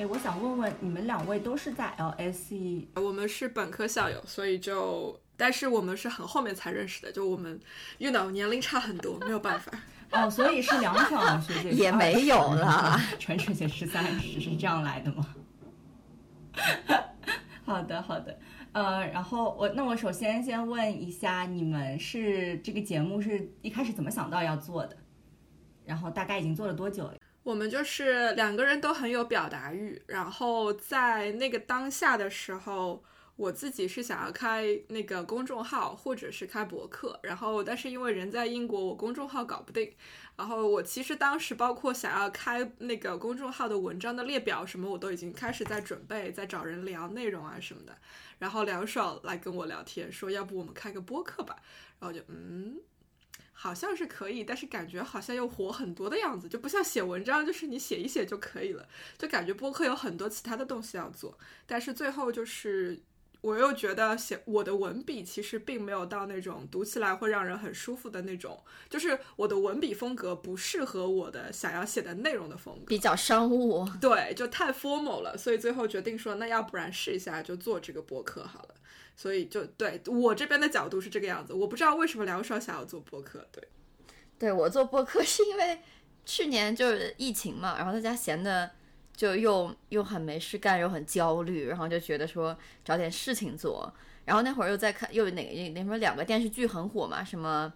哎，我想问问，你们两位都是在 LSE？我们是本科校友，所以就，但是我们是很后面才认识的，就我们，you know，年龄差很多，没有办法。哦，所以是梁爽学姐也没有啦，陈学姐是三十，是这样来的吗？好的，好的。呃，然后我那我首先先问一下，你们是这个节目是一开始怎么想到要做的？然后大概已经做了多久了？我们就是两个人都很有表达欲，然后在那个当下的时候，我自己是想要开那个公众号或者是开博客，然后但是因为人在英国，我公众号搞不定。然后我其实当时包括想要开那个公众号的文章的列表什么，我都已经开始在准备，在找人聊内容啊什么的。然后梁爽来跟我聊天，说要不我们开个播客吧。然后就嗯，好像是可以，但是感觉好像又火很多的样子，就不像写文章，就是你写一写就可以了，就感觉播客有很多其他的东西要做。但是最后就是。我又觉得写我的文笔其实并没有到那种读起来会让人很舒服的那种，就是我的文笔风格不适合我的想要写的内容的风格，比较商务，对，就太 formal 了，所以最后决定说，那要不然试一下就做这个播客好了。所以就对我这边的角度是这个样子，我不知道为什么梁爽想要做播客，对，对我做播客是因为去年就是疫情嘛，然后在家闲的。就又又很没事干，又很焦虑，然后就觉得说找点事情做。然后那会儿又在看，又哪个那什么两个电视剧很火嘛，什么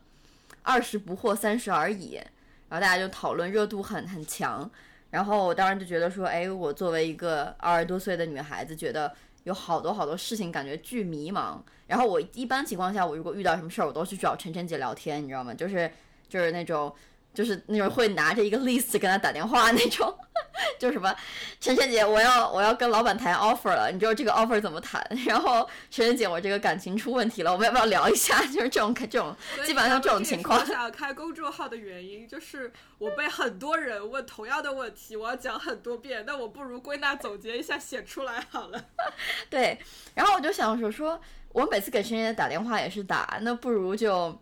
二十不惑三十而已。然后大家就讨论，热度很很强。然后我当时就觉得说，哎，我作为一个二十多岁的女孩子，觉得有好多好多事情，感觉巨迷茫。然后我一般情况下，我如果遇到什么事儿，我都去找晨晨姐聊天，你知道吗？就是就是那种。就是那种会拿着一个 list 跟他打电话那种，就什么晨晨姐，我要我要跟老板谈 offer 了，你知道这个 offer 怎么谈？然后晨晨姐，我这个感情出问题了，我们要不要聊一下？就是这种这种，基本上这种情况。想开公众号的原因就是我被很多人问同样的问题，我要讲很多遍，那我不如归纳总结一下写出来好了。对，然后我就想说，说我每次给晨晨姐打电话也是打，那不如就。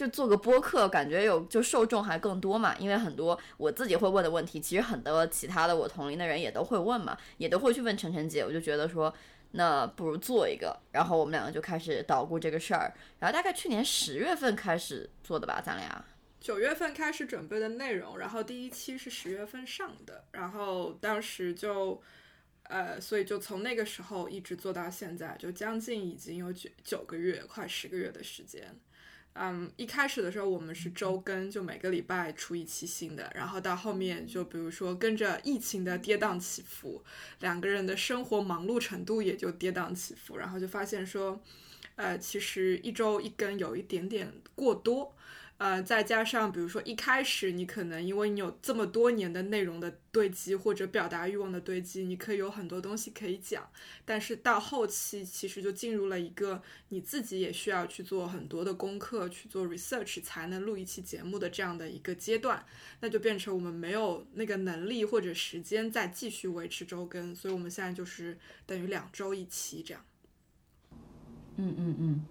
就做个播客，感觉有就受众还更多嘛，因为很多我自己会问的问题，其实很多其他的我同龄的人也都会问嘛，也都会去问晨晨姐，我就觉得说，那不如做一个，然后我们两个就开始捣鼓这个事儿，然后大概去年十月份开始做的吧，咱俩。九月份开始准备的内容，然后第一期是十月份上的，然后当时就，呃，所以就从那个时候一直做到现在，就将近已经有九九个月，快十个月的时间。嗯，一开始的时候我们是周更，就每个礼拜出一期新的，然后到后面就比如说跟着疫情的跌宕起伏，两个人的生活忙碌程度也就跌宕起伏，然后就发现说，呃，其实一周一更有一点点过多。呃，再加上比如说一开始你可能因为你有这么多年的内容的堆积或者表达欲望的堆积，你可以有很多东西可以讲，但是到后期其实就进入了一个你自己也需要去做很多的功课去做 research 才能录一期节目的这样的一个阶段，那就变成我们没有那个能力或者时间再继续维持周更，所以我们现在就是等于两周一期这样。嗯嗯嗯。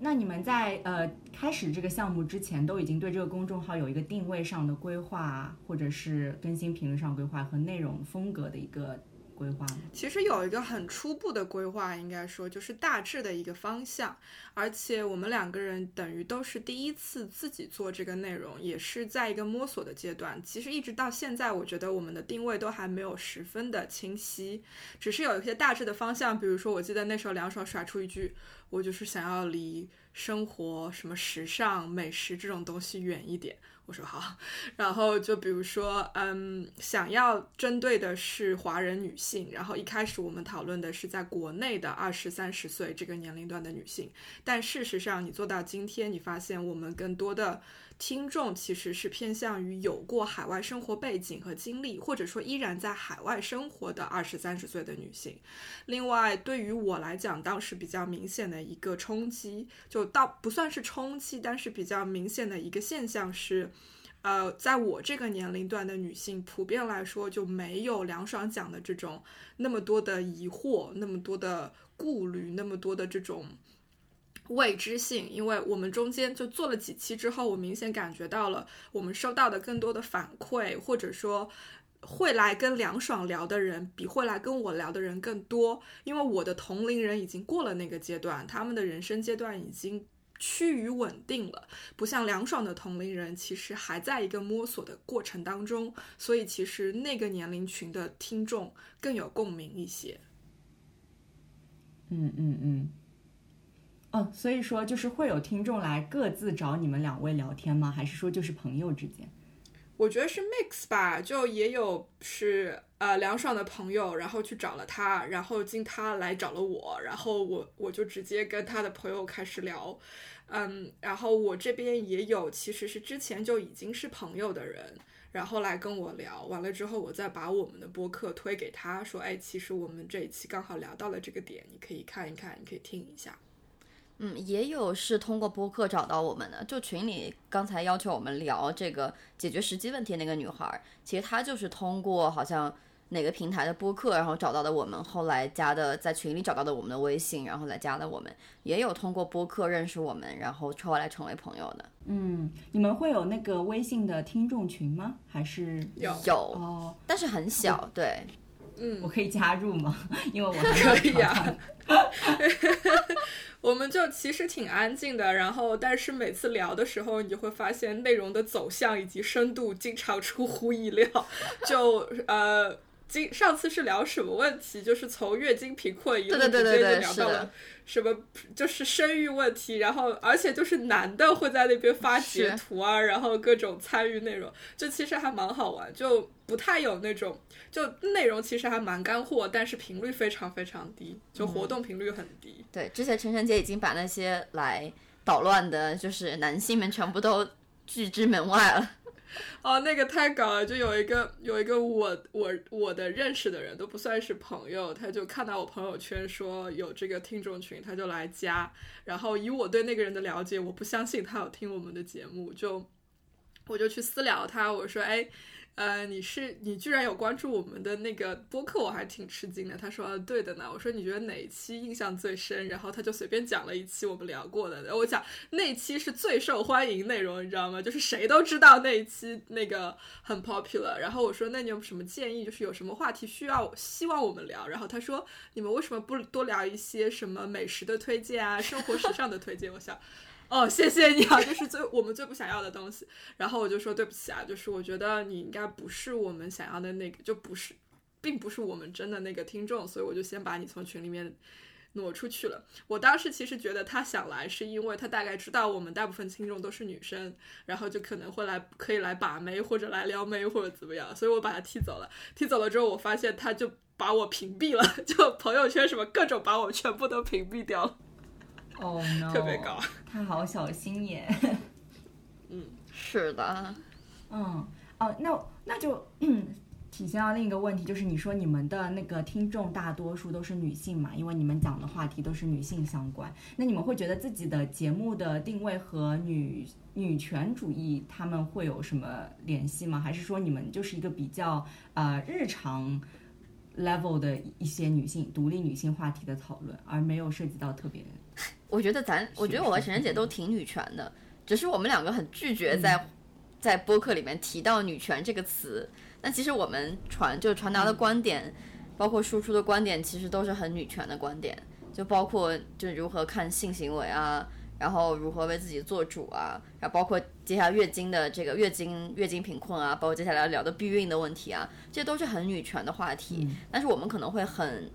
那你们在呃开始这个项目之前，都已经对这个公众号有一个定位上的规划，或者是更新频率上规划和内容风格的一个。规划其实有一个很初步的规划，应该说就是大致的一个方向。而且我们两个人等于都是第一次自己做这个内容，也是在一个摸索的阶段。其实一直到现在，我觉得我们的定位都还没有十分的清晰，只是有一些大致的方向。比如说，我记得那时候梁爽甩出一句：“我就是想要离生活、什么时尚、美食这种东西远一点。”我说好，然后就比如说，嗯，想要针对的是华人女性，然后一开始我们讨论的是在国内的二十三十岁这个年龄段的女性，但事实上你做到今天，你发现我们更多的听众其实是偏向于有过海外生活背景和经历，或者说依然在海外生活的二十三十岁的女性。另外，对于我来讲，当时比较明显的一个冲击，就倒不算是冲击，但是比较明显的一个现象是，呃，在我这个年龄段的女性，普遍来说就没有梁爽讲的这种那么多的疑惑，那么多的顾虑，那么多的这种。未知性，因为我们中间就做了几期之后，我明显感觉到了，我们收到的更多的反馈，或者说会来跟梁爽聊的人，比会来跟我聊的人更多。因为我的同龄人已经过了那个阶段，他们的人生阶段已经趋于稳定了，不像梁爽的同龄人，其实还在一个摸索的过程当中。所以，其实那个年龄群的听众更有共鸣一些。嗯嗯嗯。哦，所以说就是会有听众来各自找你们两位聊天吗？还是说就是朋友之间？我觉得是 mix 吧，就也有是呃梁爽的朋友，然后去找了他，然后经他来找了我，然后我我就直接跟他的朋友开始聊，嗯，然后我这边也有其实是之前就已经是朋友的人，然后来跟我聊完了之后，我再把我们的播客推给他说，哎，其实我们这一期刚好聊到了这个点，你可以看一看，你可以听一下。嗯，也有是通过播客找到我们的，就群里刚才要求我们聊这个解决实际问题那个女孩，其实她就是通过好像哪个平台的播客，然后找到的我们，后来加的在群里找到的我们的微信，然后来加的我们，也有通过播客认识我们，然后后来成为朋友的。嗯，你们会有那个微信的听众群吗？还是有有哦，但是很小，对，嗯，我可以加入吗？因为我可以啊。我们就其实挺安静的，然后但是每次聊的时候，你就会发现内容的走向以及深度经常出乎意料。就呃，今上次是聊什么问题？就是从月经贫困一路直接就聊到了什么，就是生育问题。然后而且就是男的会在那边发截图啊，然后各种参与内容，就其实还蛮好玩，就不太有那种。就内容其实还蛮干货，但是频率非常非常低，就活动频率很低。对，之前晨晨姐已经把那些来捣乱的，就是男性们全部都拒之门外了。哦，那个太搞了！就有一个有一个我我我的认识的人都不算是朋友，他就看到我朋友圈说有这个听众群，他就来加。然后以我对那个人的了解，我不相信他有听我们的节目，就我就去私聊他，我说哎。呃，你是你居然有关注我们的那个播客，我还挺吃惊的。他说对的呢。我说你觉得哪一期印象最深？然后他就随便讲了一期我们聊过的。我讲那期是最受欢迎内容，你知道吗？就是谁都知道那一期那个很 popular。然后我说那你有什么建议？就是有什么话题需要希望我们聊？然后他说你们为什么不多聊一些什么美食的推荐啊，生活时尚的推荐？我想。哦，谢谢你啊，这是最我们最不想要的东西。然后我就说对不起啊，就是我觉得你应该不是我们想要的那个，就不是，并不是我们真的那个听众，所以我就先把你从群里面挪出去了。我当时其实觉得他想来，是因为他大概知道我们大部分听众都是女生，然后就可能会来，可以来把妹或者来撩妹或者怎么样，所以我把他踢走了。踢走了之后，我发现他就把我屏蔽了，就朋友圈什么各种把我全部都屏蔽掉了。哦，特别高，他好小心眼。嗯，是的。嗯，哦，那那就嗯体现到另一个问题，就是你说你们的那个听众大多数都是女性嘛？因为你们讲的话题都是女性相关。那你们会觉得自己的节目的定位和女女权主义他们会有什么联系吗？还是说你们就是一个比较呃日常 level 的一些女性独立女性话题的讨论，而没有涉及到特别？我觉得咱，我觉得我和晨晨姐都挺女权的，只是我们两个很拒绝在在播客里面提到女权这个词。那其实我们传就传达的观点，包括输出的观点，其实都是很女权的观点，就包括就如何看性行为啊，然后如何为自己做主啊，然后包括接下来月经的这个月经月经贫困啊，包括接下来聊的避孕的问题啊，这些都是很女权的话题。但是我们可能会很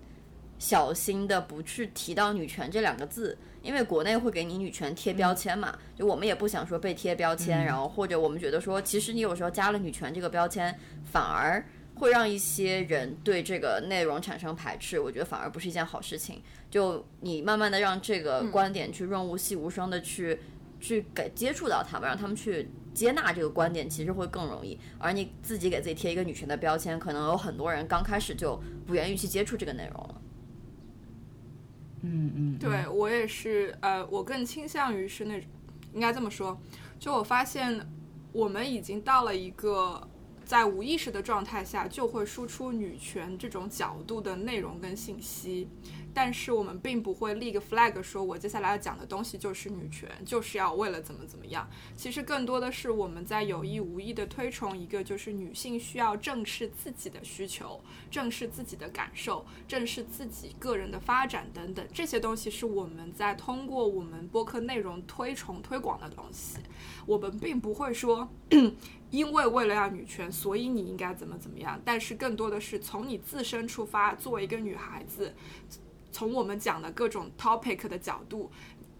小心的不去提到女权这两个字。因为国内会给你女权贴标签嘛，就我们也不想说被贴标签，然后或者我们觉得说，其实你有时候加了女权这个标签，反而会让一些人对这个内容产生排斥，我觉得反而不是一件好事情。就你慢慢的让这个观点去润物细无声的去去给接触到他们，让他们去接纳这个观点，其实会更容易。而你自己给自己贴一个女权的标签，可能有很多人刚开始就不愿意去接触这个内容了。嗯嗯，对我也是，呃，我更倾向于是那种，应该这么说，就我发现我们已经到了一个在无意识的状态下就会输出女权这种角度的内容跟信息。但是我们并不会立个 flag，说我接下来要讲的东西就是女权，就是要为了怎么怎么样。其实更多的是我们在有意无意的推崇一个，就是女性需要正视自己的需求，正视自己的感受，正视自己个人的发展等等。这些东西是我们在通过我们播客内容推崇推广的东西。我们并不会说，因为为了要女权，所以你应该怎么怎么样。但是更多的是从你自身出发，作为一个女孩子。从我们讲的各种 topic 的角度，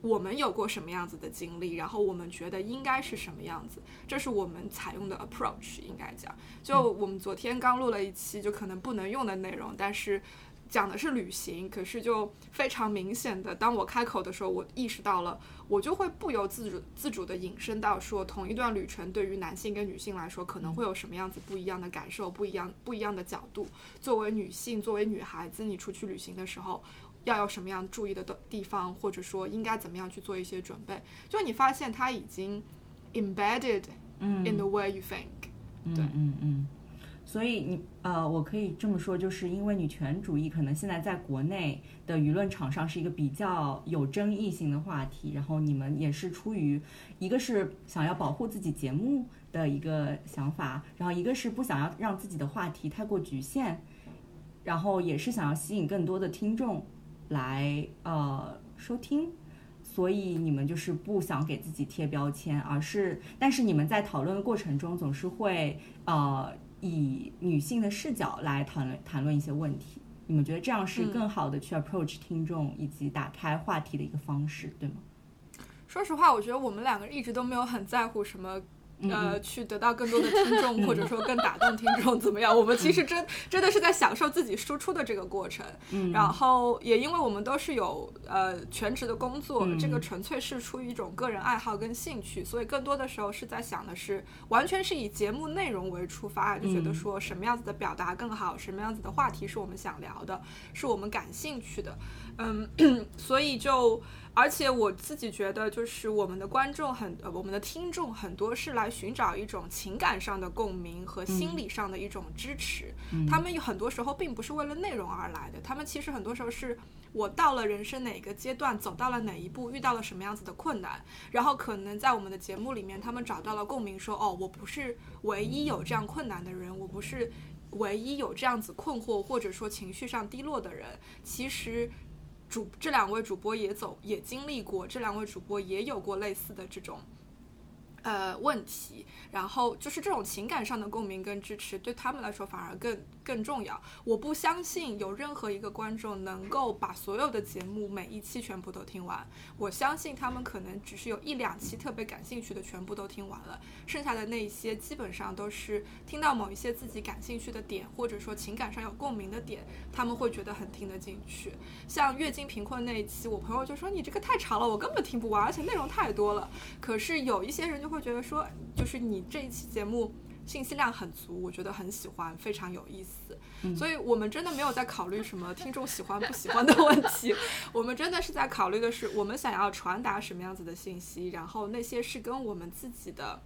我们有过什么样子的经历，然后我们觉得应该是什么样子，这是我们采用的 approach。应该讲，就我们昨天刚录了一期，就可能不能用的内容，但是讲的是旅行，可是就非常明显的，当我开口的时候，我意识到了，我就会不由自主自主的引申到说，同一段旅程对于男性跟女性来说，可能会有什么样子不一样的感受，不一样不一样的角度。作为女性，作为女孩子，你出去旅行的时候。要有什么样注意的的地方，或者说应该怎么样去做一些准备？就你发现它已经 embedded in the way you think。对，嗯嗯。所以你呃，我可以这么说，就是因为女权主义可能现在在国内的舆论场上是一个比较有争议性的话题，然后你们也是出于一个是想要保护自己节目的一个想法，然后一个是不想要让自己的话题太过局限，然后也是想要吸引更多的听众。来呃收听，所以你们就是不想给自己贴标签，而是但是你们在讨论的过程中总是会呃以女性的视角来谈论谈论一些问题。你们觉得这样是更好的去 approach 听众以及打开话题的一个方式，对吗？说实话，我觉得我们两个一直都没有很在乎什么。呃，去得到更多的听众，或者说更打动听众，怎么样？我们其实真真的是在享受自己输出的这个过程。嗯，然后也因为我们都是有呃全职的工作，这个纯粹是出于一种个人爱好跟兴趣，所以更多的时候是在想的是，完全是以节目内容为出发，就觉得说什么样子的表达更好，什么样子的话题是我们想聊的，是我们感兴趣的。嗯，所以就。而且我自己觉得，就是我们的观众很，呃，我们的听众很多是来寻找一种情感上的共鸣和心理上的一种支持。他们有很多时候并不是为了内容而来的，他们其实很多时候是我到了人生哪个阶段，走到了哪一步，遇到了什么样子的困难，然后可能在我们的节目里面，他们找到了共鸣，说哦，我不是唯一有这样困难的人，我不是唯一有这样子困惑或者说情绪上低落的人，其实。主这两位主播也走也经历过，这两位主播也有过类似的这种。呃，问题，然后就是这种情感上的共鸣跟支持，对他们来说反而更更重要。我不相信有任何一个观众能够把所有的节目每一期全部都听完。我相信他们可能只是有一两期特别感兴趣的全部都听完了，剩下的那些基本上都是听到某一些自己感兴趣的点，或者说情感上有共鸣的点，他们会觉得很听得进去。像月经贫困那一期，我朋友就说你这个太长了，我根本听不完，而且内容太多了。可是有一些人就。会觉得说，就是你这一期节目信息量很足，我觉得很喜欢，非常有意思。所以我们真的没有在考虑什么听众喜欢不喜欢的问题，我们真的是在考虑的是我们想要传达什么样子的信息，然后那些是跟我们自己的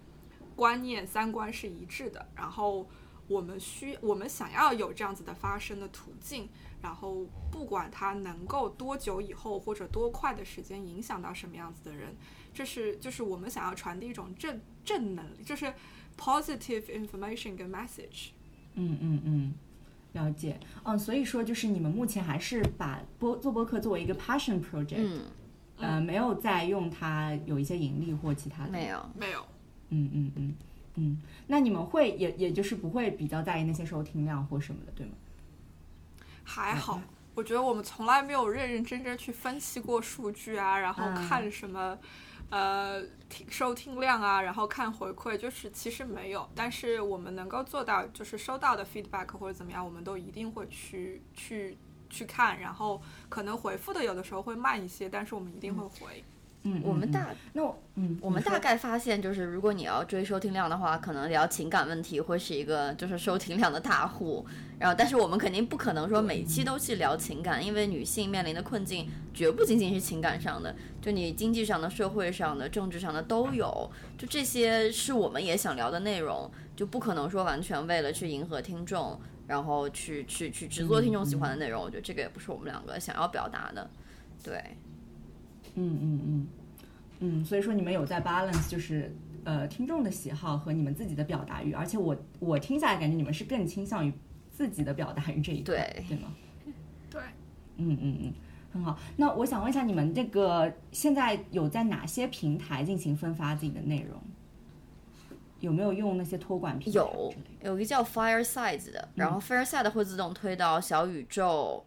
观念、三观是一致的，然后我们需我们想要有这样子的发声的途径，然后不管它能够多久以后或者多快的时间影响到什么样子的人。这是就是我们想要传递一种正正能力，就是 positive information 跟 message。嗯嗯嗯，了解。嗯，所以说就是你们目前还是把播做播客作为一个 passion project，嗯，呃，没有再用它有一些盈利或其他的。没有，没有。嗯嗯嗯嗯，那你们会也也就是不会比较在意那些收听量或什么的，对吗？还好。我觉得我们从来没有认认真真去分析过数据啊，然后看什么。呃，听收听量啊，然后看回馈，就是其实没有，但是我们能够做到，就是收到的 feedback 或者怎么样，我们都一定会去去去看，然后可能回复的有的时候会慢一些，但是我们一定会回。嗯，嗯我们大那我嗯，我们大概发现，就是如果你要追收听量的话，可能聊情感问题会是一个就是收听量的大户。然后，但是我们肯定不可能说每期都去聊情感，因为女性面临的困境绝不仅仅是情感上的，就你经济上的、社会上的、政治上的都有。就这些是我们也想聊的内容，就不可能说完全为了去迎合听众，然后去去去只做听众喜欢的内容。我觉得这个也不是我们两个想要表达的。对，嗯嗯嗯嗯，所以说你们有在 balance，就是呃听众的喜好和你们自己的表达欲，而且我我听下来感觉你们是更倾向于自己的表达欲这一块，对对吗？对，嗯嗯嗯，很好。那我想问一下，你们这个现在有在哪些平台进行分发自己的内容？有没有用那些托管平台有？有一个叫 Fireside 的，然后 Fireside 会自动推到小宇宙，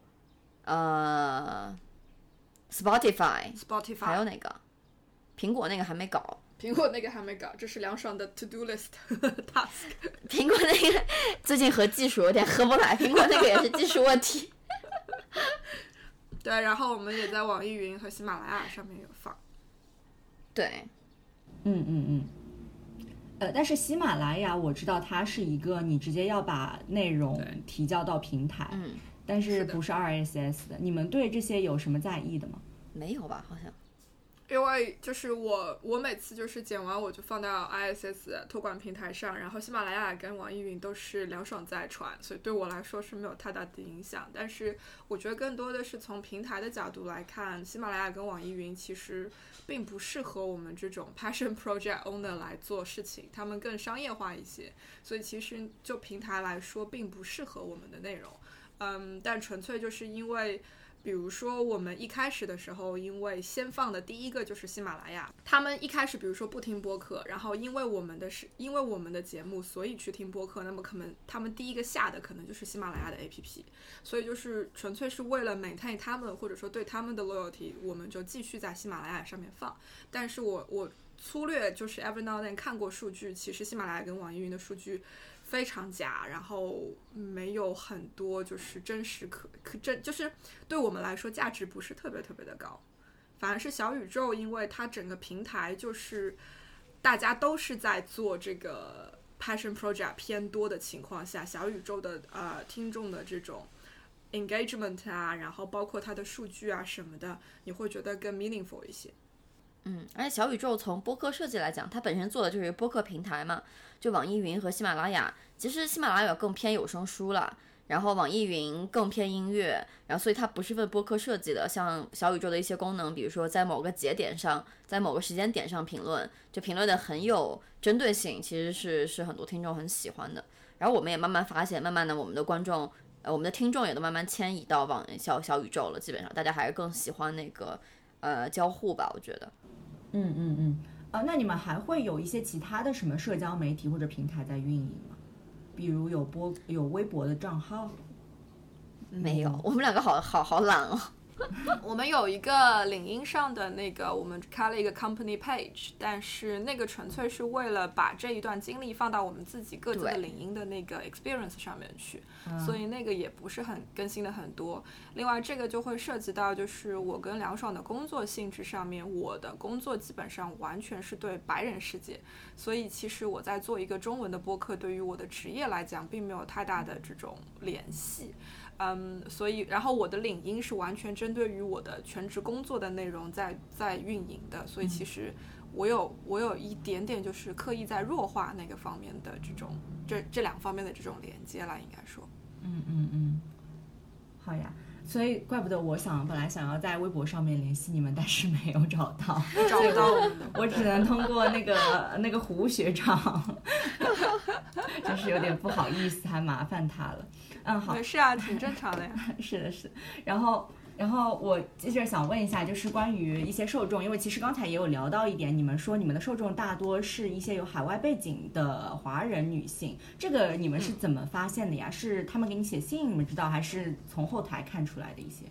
呃，Spotify，Spotify 还有哪个？苹果那个还没搞，苹果那个还没搞，这是梁爽的 To Do List task。苹果那个 最近和技术有点合不来，苹果那个也是技术问题。对，然后我们也在网易云和喜马拉雅上面有放。对，嗯嗯嗯。呃，但是喜马拉雅我知道它是一个你直接要把内容提交到平台，嗯，但是不是 RSS 的。你们对这些有什么在意的吗？没有吧？好像因为就是我，我每次就是剪完我就放到 ISS 托管平台上，然后喜马拉雅跟网易云都是凉爽在传，所以对我来说是没有太大的影响。但是我觉得更多的是从平台的角度来看，喜马拉雅跟网易云其实并不适合我们这种 passion project owner 来做事情，他们更商业化一些，所以其实就平台来说并不适合我们的内容。嗯，但纯粹就是因为。比如说，我们一开始的时候，因为先放的第一个就是喜马拉雅，他们一开始比如说不听播客，然后因为我们的是因为我们的节目，所以去听播客，那么可能他们第一个下的可能就是喜马拉雅的 APP，所以就是纯粹是为了 maintain 他们或者说对他们的 loyalty，我们就继续在喜马拉雅上面放。但是我我粗略就是 every now and then 看过数据，其实喜马拉雅跟网易云的数据。非常假，然后没有很多就是真实可可真，就是对我们来说价值不是特别特别的高。反而是小宇宙，因为它整个平台就是大家都是在做这个 passion project 偏多的情况下，小宇宙的呃听众的这种 engagement 啊，然后包括它的数据啊什么的，你会觉得更 meaningful 一些。嗯，而且小宇宙从播客设计来讲，它本身做的就是播客平台嘛，就网易云和喜马拉雅，其实喜马拉雅更偏有声书了，然后网易云更偏音乐，然后所以它不是为播客设计的。像小宇宙的一些功能，比如说在某个节点上，在某个时间点上评论，就评论的很有针对性，其实是是很多听众很喜欢的。然后我们也慢慢发现，慢慢的我们的观众，呃，我们的听众也都慢慢迁移到网小小宇宙了，基本上大家还是更喜欢那个呃交互吧，我觉得。嗯嗯嗯，啊，那你们还会有一些其他的什么社交媒体或者平台在运营吗？比如有播有微博的账号？没有，我们两个好好好懒哦。我们有一个领英上的那个，我们开了一个 company page，但是那个纯粹是为了把这一段经历放到我们自己各自的领英的那个 experience 上面去，所以那个也不是很更新的很多。另外，这个就会涉及到就是我跟梁爽的工作性质上面，我的工作基本上完全是对白人世界，所以其实我在做一个中文的播客，对于我的职业来讲，并没有太大的这种联系。嗯，所以然后我的领英是完全针对于我的全职工作的内容在在运营的，所以其实我有我有一点点就是刻意在弱化那个方面的这种这这两方面的这种连接了，应该说。嗯嗯嗯，好呀。所以怪不得我想本来想要在微博上面联系你们，但是没有找到，找不到我们，我只能通过那个 那个胡学长，就是有点不好意思，还麻烦他了。嗯，好，是啊，挺正常的呀。是的，是的。然后，然后我接着想问一下，就是关于一些受众，因为其实刚才也有聊到一点，你们说你们的受众大多是一些有海外背景的华人女性，这个你们是怎么发现的呀？是他们给你写信，你们知道，还是从后台看出来的一些？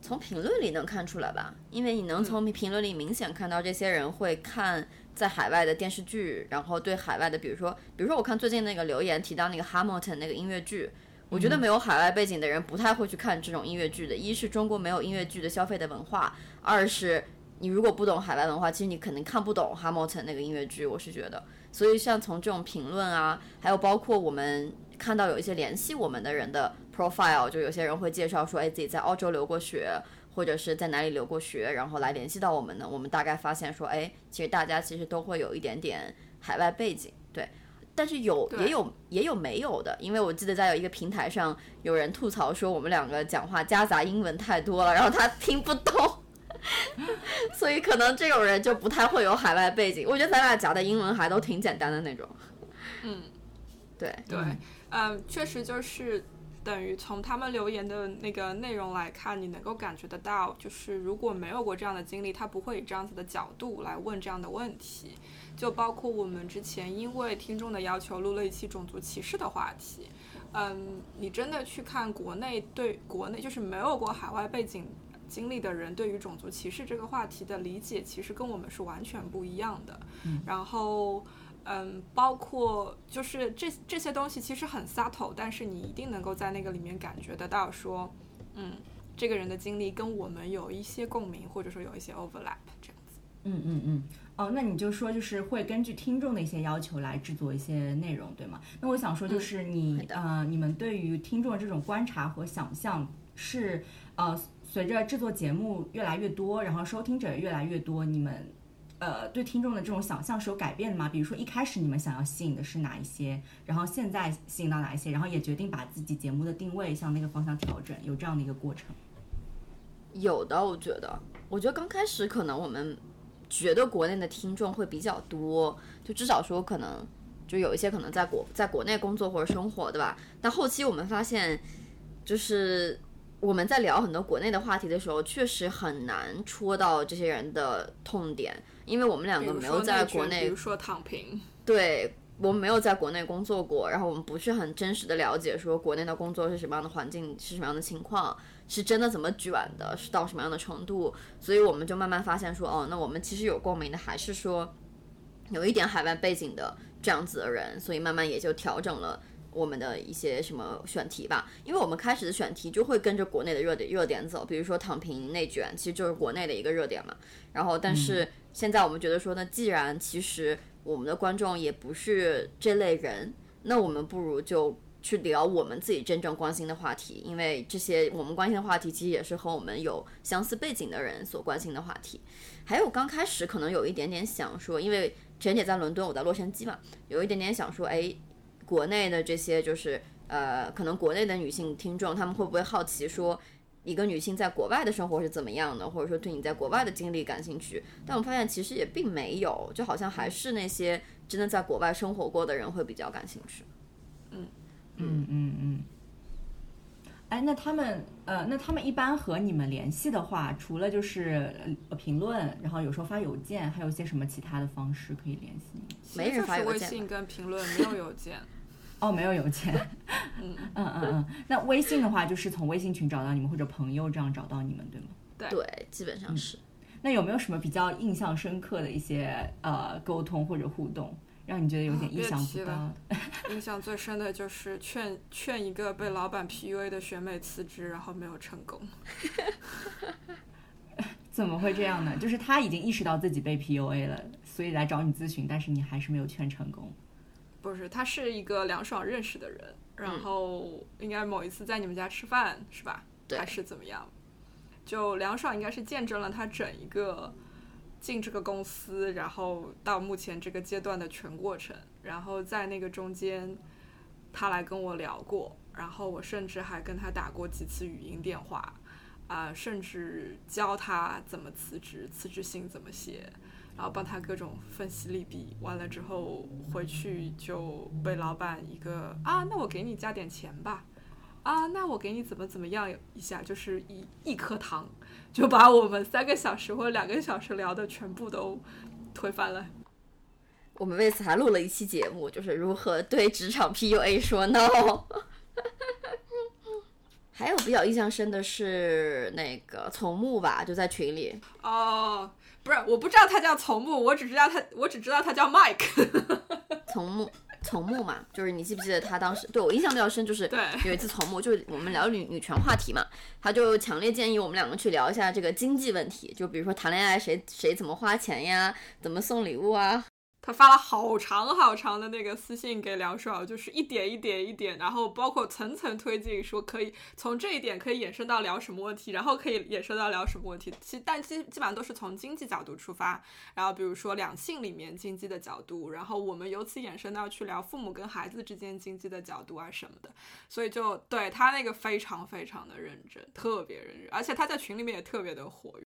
从评论里能看出来吧，因为你能从评论里明显看到这些人会看在海外的电视剧，然后对海外的，比如说，比如说我看最近那个留言提到那个 Hamilton 那个音乐剧，我觉得没有海外背景的人不太会去看这种音乐剧的。一是中国没有音乐剧的消费的文化，二是你如果不懂海外文化，其实你可能看不懂《Hamilton》那个音乐剧。我是觉得，所以像从这种评论啊，还有包括我们看到有一些联系我们的人的 profile，就有些人会介绍说，哎，自己在澳洲留过学，或者是在哪里留过学，然后来联系到我们呢。我们大概发现说，哎，其实大家其实都会有一点点海外背景，对。但是有也有也有没有的，因为我记得在有一个平台上有人吐槽说我们两个讲话夹杂英文太多了，然后他听不懂，所以可能这种人就不太会有海外背景。我觉得咱俩夹的英文还都挺简单的那种。嗯，对对，嗯，确实就是等于从他们留言的那个内容来看，你能够感觉得到，就是如果没有过这样的经历，他不会以这样子的角度来问这样的问题。就包括我们之前因为听众的要求录了一期种族歧视的话题，嗯，你真的去看国内对国内就是没有过海外背景经历的人对于种族歧视这个话题的理解，其实跟我们是完全不一样的。然后，嗯，包括就是这这些东西其实很 subtle，但是你一定能够在那个里面感觉得到说，嗯，这个人的经历跟我们有一些共鸣，或者说有一些 overlap 这样子。嗯嗯嗯。哦，那你就说就是会根据听众的一些要求来制作一些内容，对吗？那我想说就是你呃，你们对于听众的这种观察和想象是呃，随着制作节目越来越多，然后收听者越来越多，你们呃对听众的这种想象是有改变的吗？比如说一开始你们想要吸引的是哪一些，然后现在吸引到哪一些，然后也决定把自己节目的定位向那个方向调整，有这样的一个过程？有的，我觉得，我觉得刚开始可能我们。觉得国内的听众会比较多，就至少说可能就有一些可能在国在国内工作或者生活，对吧？但后期我们发现，就是我们在聊很多国内的话题的时候，确实很难戳到这些人的痛点，因为我们两个没有在国内，比如说躺平，对我们没有在国内工作过，然后我们不是很真实的了解说国内的工作是什么样的环境，是什么样的情况。是真的怎么卷的，是到什么样的程度，所以我们就慢慢发现说，哦，那我们其实有共鸣的，还是说有一点海外背景的这样子的人，所以慢慢也就调整了我们的一些什么选题吧。因为我们开始的选题就会跟着国内的热点热点走，比如说躺平内卷，其实就是国内的一个热点嘛。然后，但是现在我们觉得说，那既然其实我们的观众也不是这类人，那我们不如就。去聊我们自己真正关心的话题，因为这些我们关心的话题，其实也是和我们有相似背景的人所关心的话题。还有刚开始可能有一点点想说，因为陈姐在伦敦，我在洛杉矶嘛，有一点点想说，哎，国内的这些就是呃，可能国内的女性听众，他们会不会好奇说，一个女性在国外的生活是怎么样的，或者说对你在国外的经历感兴趣？但我发现其实也并没有，就好像还是那些真的在国外生活过的人会比较感兴趣。嗯。嗯嗯嗯，哎，那他们呃，那他们一般和你们联系的话，除了就是评论，然后有时候发邮件，还有一些什么其他的方式可以联系你？没人发微信跟评论，没有邮件。哦，没有邮件。嗯嗯嗯嗯，那微信的话，就是从微信群找到你们，或者朋友这样找到你们，对吗？对，基本上是。那有没有什么比较印象深刻的一些呃沟通或者互动？让你觉得有点意想不到。印象最深的就是劝劝一个被老板 PUA 的学妹辞职，然后没有成功。怎么会这样呢？就是他已经意识到自己被 PUA 了，所以来找你咨询，但是你还是没有劝成功。不是，他是一个梁爽认识的人，然后应该某一次在你们家吃饭是吧？对还是怎么样？就梁爽应该是见证了他整一个。进这个公司，然后到目前这个阶段的全过程，然后在那个中间，他来跟我聊过，然后我甚至还跟他打过几次语音电话，啊，甚至教他怎么辞职，辞职信怎么写，然后帮他各种分析利弊，完了之后回去就被老板一个啊，那我给你加点钱吧，啊，那我给你怎么怎么样一下，就是一一颗糖。就把我们三个小时或者两个小时聊的全部都推翻了。我们为此还录了一期节目，就是如何对职场 PUA 说 no。还有比较印象深的是那个从木吧，就在群里。哦，不是，我不知道他叫从木，我只知道他，我只知道他叫 Mike。从木。从木嘛，就是你记不记得他当时对我印象比较深，就是对有一次从木，就是我们聊女女权话题嘛，他就强烈建议我们两个去聊一下这个经济问题，就比如说谈恋爱谁谁怎么花钱呀，怎么送礼物啊，他发了好长好长的那个私信给梁爽，就是一点一点一点，然后包括层层推进，说可以从这一点可以衍生到聊什么问题，然后可以衍生到聊什么问题。其实但基基本上都是从经济角度出发，然后比如说两性里面经济的角度，然后我们由此衍生到去聊父母跟孩子之间经济的角度啊什么的。所以就对他那个非常非常的认真，特别认真，而且他在群里面也特别的活跃。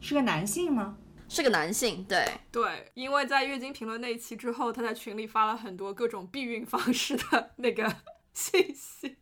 是个男性吗？是个男性，对，对，因为在月经评论那一期之后，他在群里发了很多各种避孕方式的那个信息，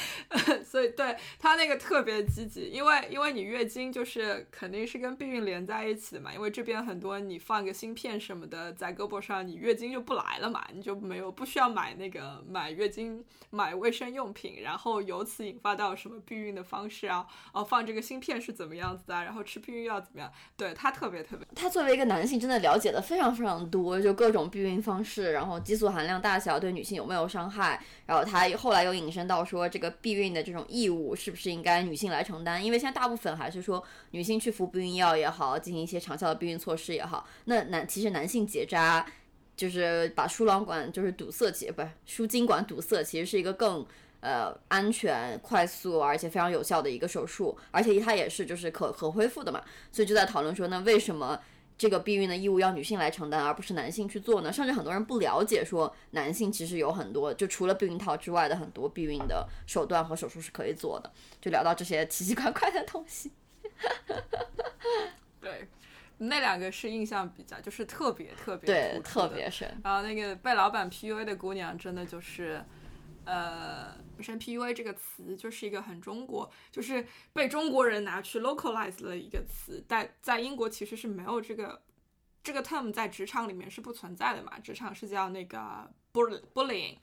所以对他那个特别积极，因为因为你月经就是肯定是跟避孕连在一起的嘛，因为这边很多你放个芯片什么的在胳膊上，你月经就不来了嘛，你就没有不需要买那个买月经买卫生用品，然后由此引发到什么避孕的方式啊，哦放这个芯片是怎么样子的，然后吃避孕药怎么样，对他特别特别。他作为一个男性，真的了解的非常非常多，就各种避孕方式，然后激素含量大小对女性有没有伤害，然后他后来又引申到说这个个避孕的这种义务是不是应该女性来承担？因为现在大部分还是说女性去服避孕药也好，进行一些长效的避孕措施也好，那男其实男性结扎就是把输卵管就是堵塞起，不是输精管堵塞，其实是一个更。呃，安全、快速，而且非常有效的一个手术，而且它也是就是可可恢复的嘛，所以就在讨论说，那为什么这个避孕的义务要女性来承担，而不是男性去做呢？甚至很多人不了解，说男性其实有很多，就除了避孕套之外的很多避孕的手段和手术是可以做的。就聊到这些奇奇怪怪的东西。对，那两个是印象比较，就是特别特别对，特别深。然后那个被老板 PUA 的姑娘，真的就是，呃，本身 PUA 这个词就是一个很中国，就是被中国人拿去 localize 的一个词，但在英国其实是没有这个这个 term 在职场里面是不存在的嘛，职场是叫那个 bull bullying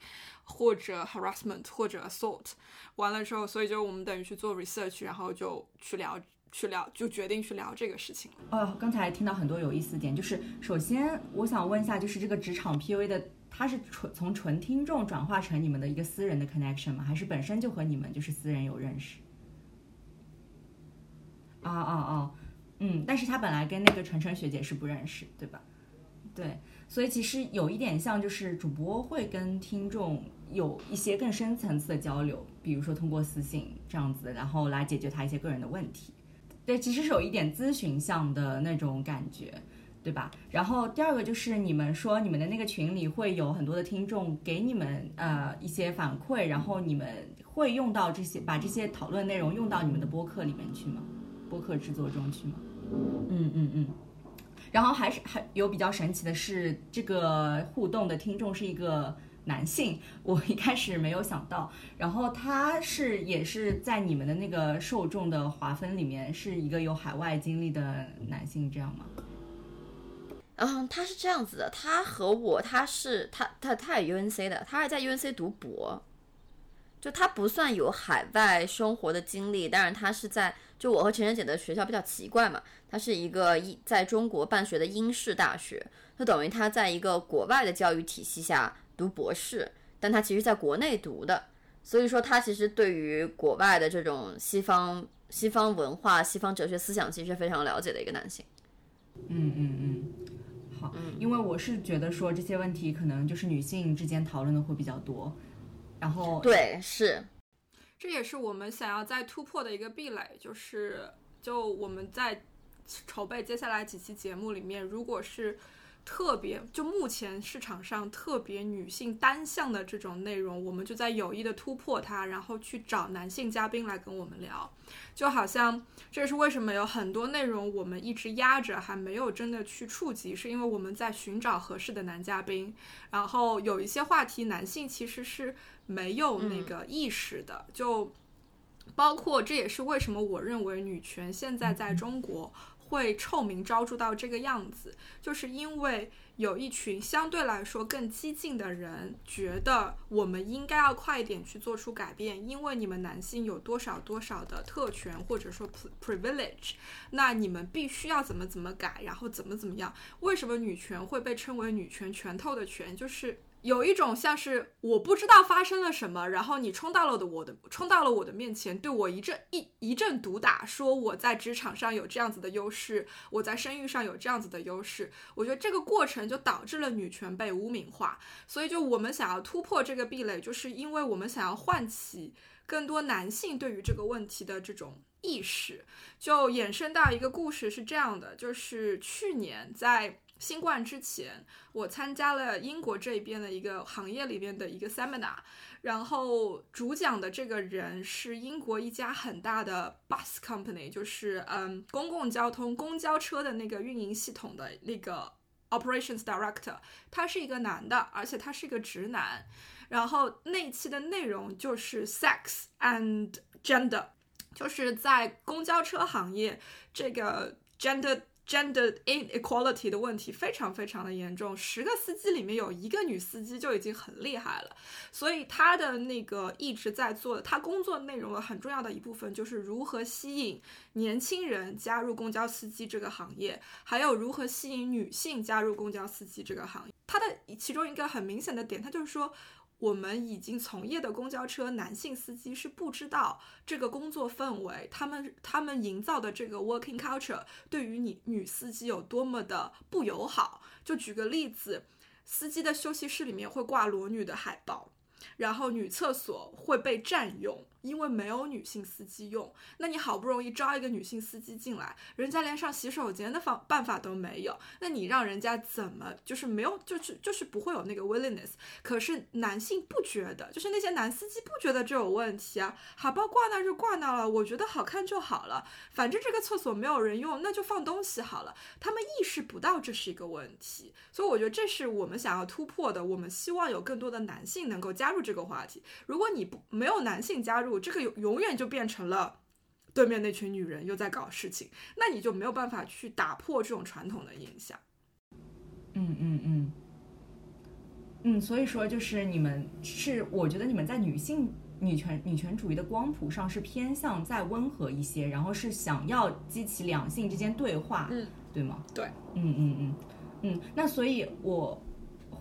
或者 harassment 或者 assault，完了之后，所以就我们等于去做 research，然后就去聊。去聊就决定去聊这个事情了。哦，刚才听到很多有意思的点，就是首先我想问一下，就是这个职场 PUA 的，它是纯从纯听众转化成你们的一个私人的 connection 吗？还是本身就和你们就是私人有认识？啊啊啊，嗯，但是他本来跟那个晨晨学姐是不认识，对吧？对，所以其实有一点像，就是主播会跟听众有一些更深层次的交流，比如说通过私信这样子，然后来解决他一些个人的问题。对，其实是有一点咨询向的那种感觉，对吧？然后第二个就是你们说你们的那个群里会有很多的听众给你们呃一些反馈，然后你们会用到这些，把这些讨论内容用到你们的播客里面去吗？播客制作中去吗？嗯嗯嗯。然后还是还有比较神奇的是，这个互动的听众是一个男性，我一开始没有想到。然后他是也是在你们的那个受众的划分里面是一个有海外经历的男性，这样吗？嗯，他是这样子的，他和我，他是他他他也 UNC 的，他是在 UNC 读博，就他不算有海外生活的经历，但是他是在就我和陈晨姐的学校比较奇怪嘛，他是一个一在中国办学的英式大学，就等于他在一个国外的教育体系下读博士，但他其实在国内读的，所以说他其实对于国外的这种西方西方文化、西方哲学思想，其实非常了解的一个男性。嗯嗯嗯。好，因为我是觉得说这些问题可能就是女性之间讨论的会比较多，然后对是。这也是我们想要再突破的一个壁垒，就是就我们在筹备接下来几期节目里面，如果是特别就目前市场上特别女性单向的这种内容，我们就在有意的突破它，然后去找男性嘉宾来跟我们聊，就好像这是为什么有很多内容我们一直压着还没有真的去触及，是因为我们在寻找合适的男嘉宾，然后有一些话题男性其实是。没有那个意识的，就包括这也是为什么我认为女权现在在中国会臭名昭著到这个样子，就是因为有一群相对来说更激进的人觉得我们应该要快一点去做出改变，因为你们男性有多少多少的特权或者说 privilege，那你们必须要怎么怎么改，然后怎么怎么样？为什么女权会被称为女权拳头的权？就是。有一种像是我不知道发生了什么，然后你冲到了的我的冲到了我的面前，对我一阵一一阵毒打，说我在职场上有这样子的优势，我在生育上有这样子的优势。我觉得这个过程就导致了女权被污名化，所以就我们想要突破这个壁垒，就是因为我们想要唤起更多男性对于这个问题的这种意识，就衍生到一个故事是这样的，就是去年在。新冠之前，我参加了英国这边的一个行业里面的一个 seminar，然后主讲的这个人是英国一家很大的 bus company，就是嗯公共交通公交车的那个运营系统的那个 operations director，他是一个男的，而且他是一个直男，然后那期的内容就是 sex and gender，就是在公交车行业这个 gender。Gender inequality 的问题非常非常的严重，十个司机里面有一个女司机就已经很厉害了，所以他的那个一直在做的，他工作内容的很重要的一部分就是如何吸引年轻人加入公交司机这个行业，还有如何吸引女性加入公交司机这个行业。他的其中一个很明显的点，他就是说。我们已经从业的公交车男性司机是不知道这个工作氛围，他们他们营造的这个 working culture 对于你女司机有多么的不友好。就举个例子，司机的休息室里面会挂裸女的海报，然后女厕所会被占用。因为没有女性司机用，那你好不容易招一个女性司机进来，人家连上洗手间的方办法都没有，那你让人家怎么就是没有，就是就是不会有那个 willingness。可是男性不觉得，就是那些男司机不觉得这有问题啊，海报挂那就挂那了，我觉得好看就好了，反正这个厕所没有人用，那就放东西好了。他们意识不到这是一个问题，所以我觉得这是我们想要突破的。我们希望有更多的男性能够加入这个话题。如果你不没有男性加入，这个永永远就变成了对面那群女人又在搞事情，那你就没有办法去打破这种传统的印象。嗯嗯嗯嗯，所以说就是你们是，我觉得你们在女性女权女权主义的光谱上是偏向再温和一些，然后是想要激起两性之间对话，嗯，对吗？对，嗯嗯嗯嗯，那所以我。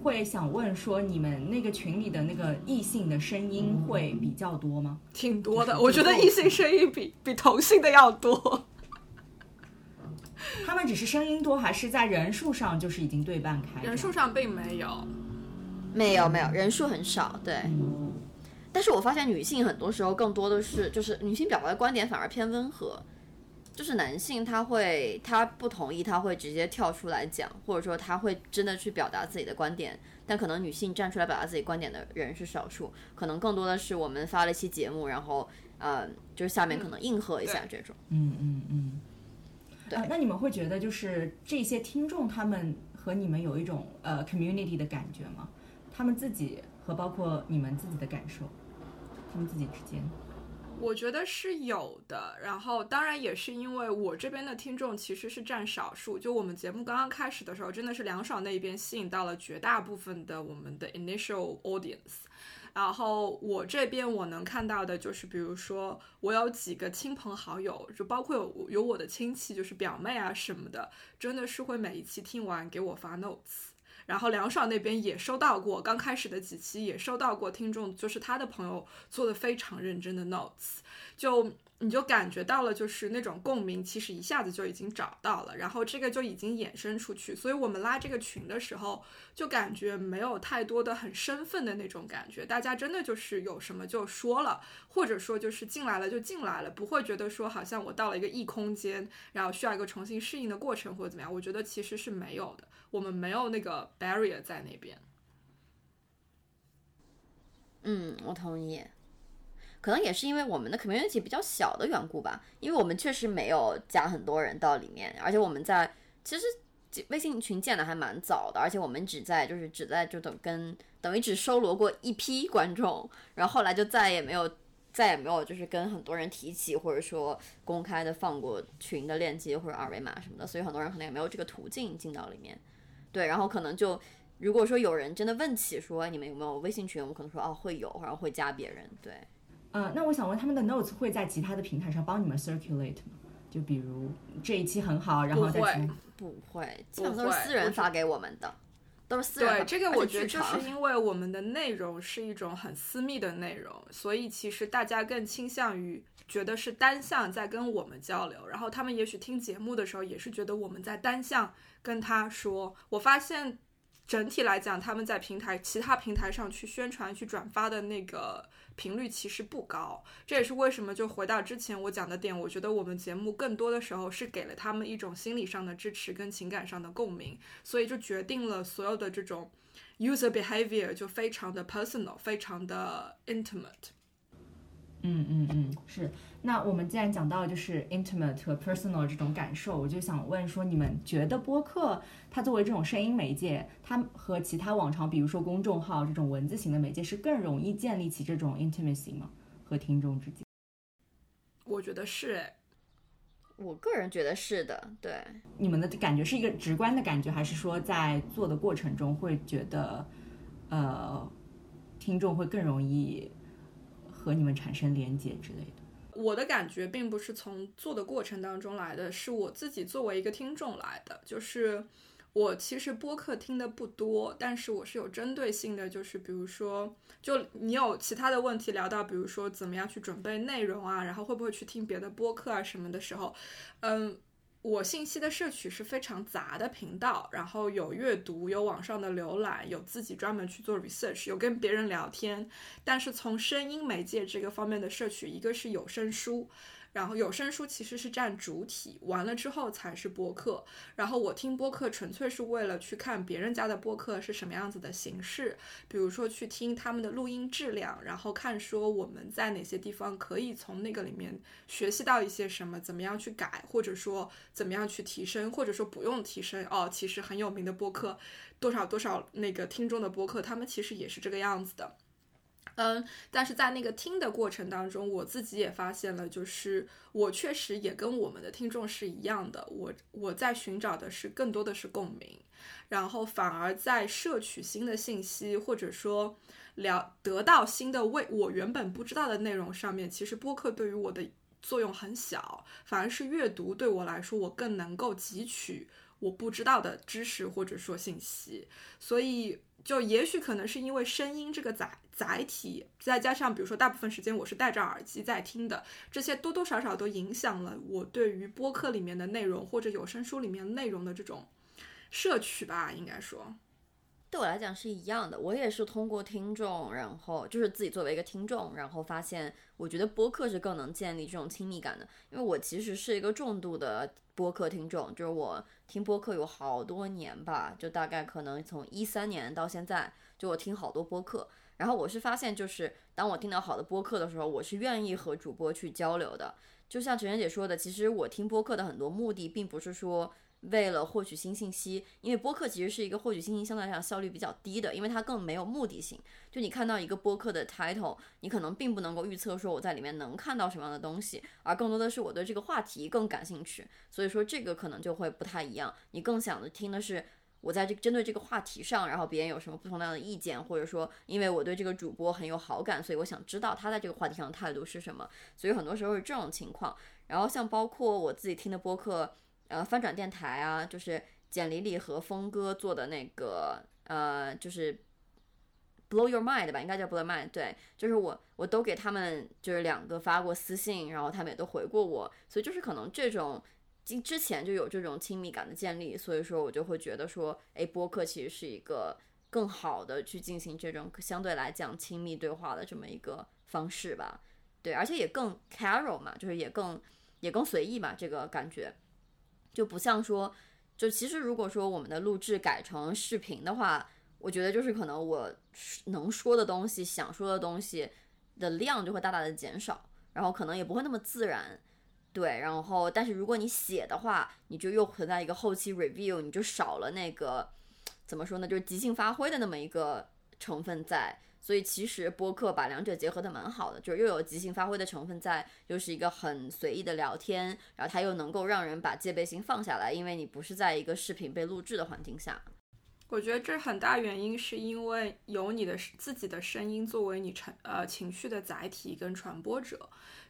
会想问说，你们那个群里的那个异性的声音会比较多吗？挺多的，我觉得异性声音比比同性的要多。他们只是声音多，还是在人数上就是已经对半开？人数上并没有，没有没有，人数很少。对，但是我发现女性很多时候更多的是，就是女性表达的观点反而偏温和。就是男性他会他不同意，他会直接跳出来讲，或者说他会真的去表达自己的观点。但可能女性站出来表达自己观点的人是少数，可能更多的是我们发了一期节目，然后呃，就是下面可能应和一下这种。嗯嗯嗯。对，那你们会觉得就是这些听众他们和你们有一种呃 community 的感觉吗？他们自己和包括你们自己的感受，他们自己之间。我觉得是有的，然后当然也是因为我这边的听众其实是占少数。就我们节目刚刚开始的时候，真的是梁爽那一边吸引到了绝大部分的我们的 initial audience。然后我这边我能看到的就是，比如说我有几个亲朋好友，就包括有有我的亲戚，就是表妹啊什么的，真的是会每一期听完给我发 notes。然后梁爽那边也收到过，刚开始的几期也收到过听众，就是他的朋友做的非常认真的 notes，就。你就感觉到了，就是那种共鸣，其实一下子就已经找到了，然后这个就已经衍生出去。所以我们拉这个群的时候，就感觉没有太多的很身份的那种感觉，大家真的就是有什么就说了，或者说就是进来了就进来了，不会觉得说好像我到了一个异空间，然后需要一个重新适应的过程或者怎么样。我觉得其实是没有的，我们没有那个 barrier 在那边。嗯，我同意。可能也是因为我们的 community 比较小的缘故吧，因为我们确实没有加很多人到里面，而且我们在其实微信群建的还蛮早的，而且我们只在就是只在就等跟等于只收罗过一批观众，然后后来就再也没有再也没有就是跟很多人提起，或者说公开的放过群的链接或者二维码什么的，所以很多人可能也没有这个途径进到里面。对，然后可能就如果说有人真的问起说你们有没有微信群，我可能说哦会有，然后会加别人。对，呃，那我想问他们的 notes 会在其他的平台上帮你们 circulate 吗？就比如这一期很好，然后再会不会，基本上都是私人发给我们的。都是私人对这个，我觉得就是因为我们的内容是一种很私密的内容，所以其实大家更倾向于觉得是单向在跟我们交流，然后他们也许听节目的时候也是觉得我们在单向跟他说。我发现整体来讲，他们在平台其他平台上去宣传、去转发的那个。频率其实不高，这也是为什么。就回到之前我讲的点，我觉得我们节目更多的时候是给了他们一种心理上的支持跟情感上的共鸣，所以就决定了所有的这种 user behavior 就非常的 personal，非常的 intimate。嗯嗯嗯，是。那我们既然讲到就是 intimate 和 personal 这种感受，我就想问说，你们觉得播客它作为这种声音媒介，它和其他往常比如说公众号这种文字型的媒介是更容易建立起这种 intimacy 吗？和听众之间？我觉得是，我个人觉得是的。对，你们的感觉是一个直观的感觉，还是说在做的过程中会觉得，呃，听众会更容易和你们产生连接之类的？我的感觉并不是从做的过程当中来的，是我自己作为一个听众来的。就是我其实播客听的不多，但是我是有针对性的，就是比如说，就你有其他的问题聊到，比如说怎么样去准备内容啊，然后会不会去听别的播客啊什么的时候，嗯。我信息的摄取是非常杂的频道，然后有阅读，有网上的浏览，有自己专门去做 research，有跟别人聊天。但是从声音媒介这个方面的摄取，一个是有声书。然后有声书其实是占主体，完了之后才是播客。然后我听播客纯粹是为了去看别人家的播客是什么样子的形式，比如说去听他们的录音质量，然后看说我们在哪些地方可以从那个里面学习到一些什么，怎么样去改，或者说怎么样去提升，或者说不用提升哦。其实很有名的播客，多少多少那个听众的播客，他们其实也是这个样子的。嗯，但是在那个听的过程当中，我自己也发现了，就是我确实也跟我们的听众是一样的，我我在寻找的是更多的是共鸣，然后反而在摄取新的信息，或者说了得到新的为我原本不知道的内容上面，其实播客对于我的作用很小，反而是阅读对我来说，我更能够汲取我不知道的知识或者说信息，所以。就也许可能是因为声音这个载载体，再加上比如说大部分时间我是戴着耳机在听的，这些多多少少都影响了我对于播客里面的内容或者有声书里面内容的这种摄取吧，应该说。对我来讲是一样的，我也是通过听众，然后就是自己作为一个听众，然后发现，我觉得播客是更能建立这种亲密感的。因为我其实是一个重度的播客听众，就是我听播客有好多年吧，就大概可能从一三年到现在，就我听好多播客。然后我是发现，就是当我听到好的播客的时候，我是愿意和主播去交流的。就像陈晨姐说的，其实我听播客的很多目的，并不是说。为了获取新信息，因为播客其实是一个获取信息相对来讲效率比较低的，因为它更没有目的性。就你看到一个播客的 title，你可能并不能够预测说我在里面能看到什么样的东西，而更多的是我对这个话题更感兴趣。所以说这个可能就会不太一样。你更想的听的是我在这针对这个话题上，然后别人有什么不同样的意见，或者说因为我对这个主播很有好感，所以我想知道他在这个话题上的态度是什么。所以很多时候是这种情况。然后像包括我自己听的播客。呃，翻转电台啊，就是简里里和峰哥做的那个，呃，就是 Blow Your Mind 吧，应该叫 Blow Mind。对，就是我，我都给他们就是两个发过私信，然后他们也都回过我，所以就是可能这种之之前就有这种亲密感的建立，所以说我就会觉得说，哎，播客其实是一个更好的去进行这种相对来讲亲密对话的这么一个方式吧。对，而且也更 casual 嘛，就是也更也更随意嘛，这个感觉。就不像说，就其实如果说我们的录制改成视频的话，我觉得就是可能我能说的东西、想说的东西的量就会大大的减少，然后可能也不会那么自然，对。然后，但是如果你写的话，你就又存在一个后期 review，你就少了那个怎么说呢，就是即兴发挥的那么一个成分在。所以其实播客把两者结合的蛮好的，就是又有即兴发挥的成分在，又是一个很随意的聊天，然后它又能够让人把戒备心放下来，因为你不是在一个视频被录制的环境下。我觉得这很大原因是因为有你的自己的声音作为你成呃情绪的载体跟传播者。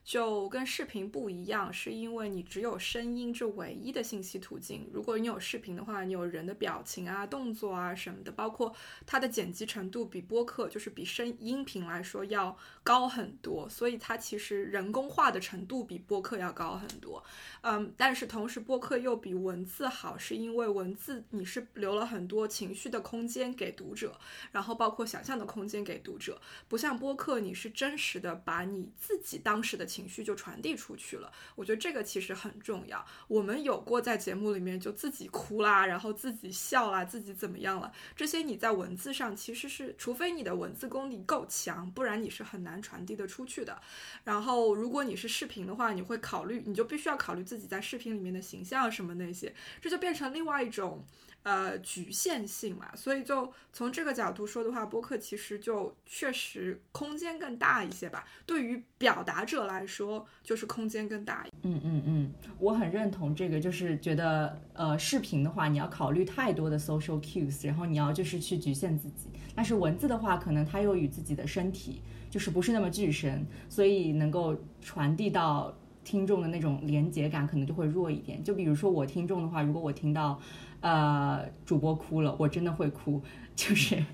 就跟视频不一样，是因为你只有声音这唯一的信息途径。如果你有视频的话，你有人的表情啊、动作啊什么的，包括它的剪辑程度比播客就是比声音频来说要高很多，所以它其实人工化的程度比播客要高很多。嗯，但是同时播客又比文字好，是因为文字你是留了很多情绪的空间给读者，然后包括想象的空间给读者，不像播客你是真实的把你自己当时的情。情绪就传递出去了，我觉得这个其实很重要。我们有过在节目里面就自己哭啦，然后自己笑啦，自己怎么样了？这些你在文字上其实是，除非你的文字功底够强，不然你是很难传递的出去的。然后如果你是视频的话，你会考虑，你就必须要考虑自己在视频里面的形象什么那些，这就变成另外一种。呃，局限性嘛，所以就从这个角度说的话，播客其实就确实空间更大一些吧。对于表达者来说，就是空间更大。嗯嗯嗯，我很认同这个，就是觉得呃，视频的话，你要考虑太多的 social cues，然后你要就是去局限自己。但是文字的话，可能它又与自己的身体就是不是那么具身，所以能够传递到听众的那种连接感可能就会弱一点。就比如说我听众的话，如果我听到。呃，主播哭了，我真的会哭，就是，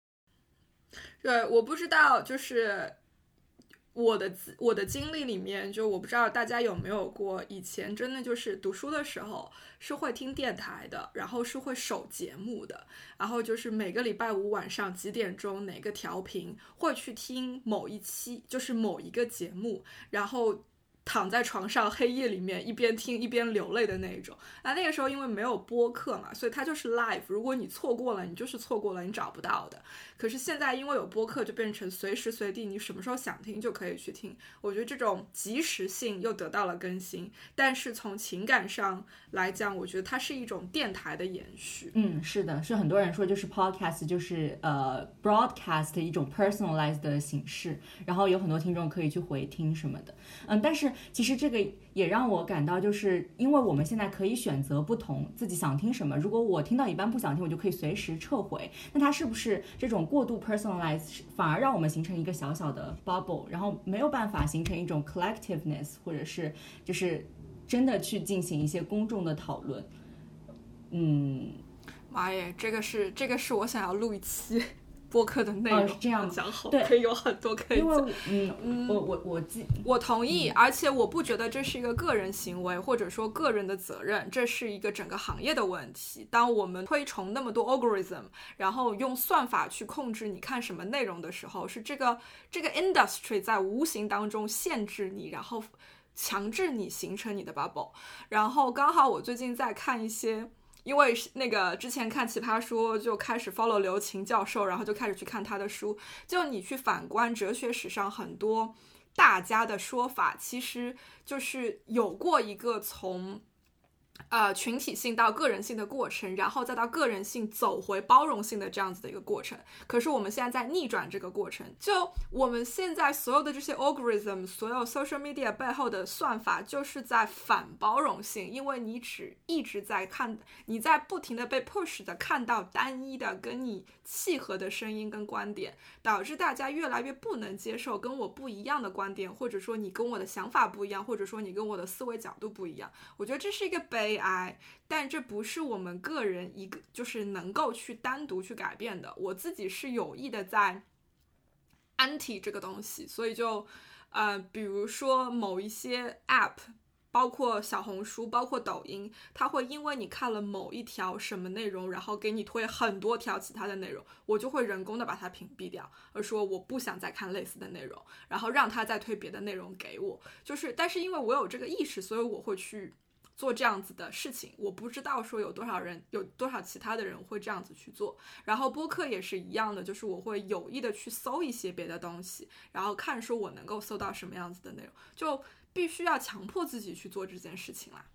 对，我不知道，就是我的我的经历里面，就我不知道大家有没有过，以前真的就是读书的时候是会听电台的，然后是会守节目的，然后就是每个礼拜五晚上几点钟哪个调频会去听某一期，就是某一个节目，然后。躺在床上黑夜里面一边听一边流泪的那一种。那那个时候因为没有播客嘛，所以它就是 live。如果你错过了，你就是错过了，你找不到的。可是现在因为有播客，就变成随时随地你什么时候想听就可以去听。我觉得这种及时性又得到了更新。但是从情感上来讲，我觉得它是一种电台的延续。嗯，是的，是很多人说就是 podcast 就是呃 broadcast 一种 personalized 的形式，然后有很多听众可以去回听什么的。嗯，但是。其实这个也让我感到，就是因为我们现在可以选择不同自己想听什么。如果我听到一半不想听，我就可以随时撤回。那它是不是这种过度 personalize 反而让我们形成一个小小的 bubble，然后没有办法形成一种 collectiveness，或者是就是真的去进行一些公众的讨论？嗯，妈耶，这个是这个是我想要录一期。播客的内容是这样讲好，对，可以有很多可以讲。嗯嗯，我我我记，我同意，而且我不觉得这是一个个人行为，或者说个人的责任，这是一个整个行业的问题。当我们推崇那么多 algorithm，然后用算法去控制你看什么内容的时候，是这个这个 industry 在无形当中限制你，然后强制你形成你的 bubble。然后刚好我最近在看一些。因为是那个之前看奇葩说就开始 follow 刘擎教授，然后就开始去看他的书。就你去反观哲学史上很多大家的说法，其实就是有过一个从。呃，群体性到个人性的过程，然后再到个人性走回包容性的这样子的一个过程。可是我们现在在逆转这个过程，就我们现在所有的这些 algorithm，所有 social media 背后的算法，就是在反包容性，因为你只一直在看，你在不停的被 push 的看到单一的跟你契合的声音跟观点，导致大家越来越不能接受跟我不一样的观点，或者说你跟我的想法不一样，或者说你跟我的思维角度不一样。我觉得这是一个悲。AI，但这不是我们个人一个就是能够去单独去改变的。我自己是有意的在 anti 这个东西，所以就呃，比如说某一些 app，包括小红书，包括抖音，它会因为你看了某一条什么内容，然后给你推很多条其他的内容，我就会人工的把它屏蔽掉，而说我不想再看类似的内容，然后让它再推别的内容给我。就是，但是因为我有这个意识，所以我会去。做这样子的事情，我不知道说有多少人，有多少其他的人会这样子去做。然后播客也是一样的，就是我会有意的去搜一些别的东西，然后看说我能够搜到什么样子的内容，就必须要强迫自己去做这件事情啦。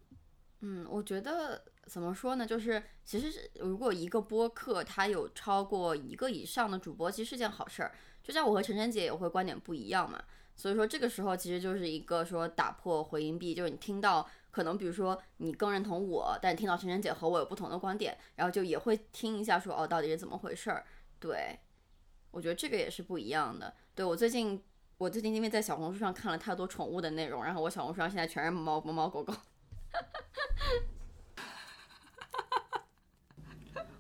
嗯，我觉得怎么说呢？就是其实如果一个播客它有超过一个以上的主播，其实是件好事儿。就像我和晨晨姐也会观点不一样嘛，所以说这个时候其实就是一个说打破回音壁，就是你听到可能比如说你更认同我，但听到晨晨姐和我有不同的观点，然后就也会听一下说哦到底是怎么回事儿。对，我觉得这个也是不一样的。对我最近我最近因为在小红书上看了太多宠物的内容，然后我小红书上现在全是猫猫猫狗狗。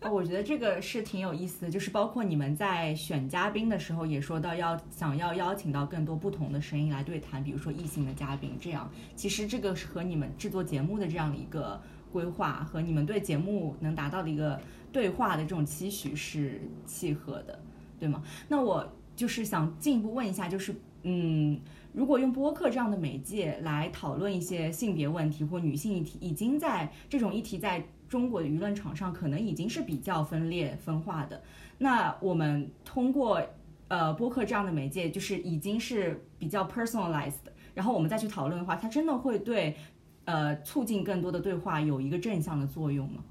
哦，我觉得这个是挺有意思的，就是包括你们在选嘉宾的时候也说到要想要邀请到更多不同的声音来对谈，比如说异性的嘉宾，这样其实这个是和你们制作节目的这样的一个规划和你们对节目能达到的一个对话的这种期许是契合的，对吗？那我就是想进一步问一下，就是嗯，如果用播客这样的媒介来讨论一些性别问题或女性议题，已经在这种议题在。中国的舆论场上可能已经是比较分裂分化的，那我们通过呃播客这样的媒介，就是已经是比较 personalized，然后我们再去讨论的话，它真的会对呃促进更多的对话有一个正向的作用吗？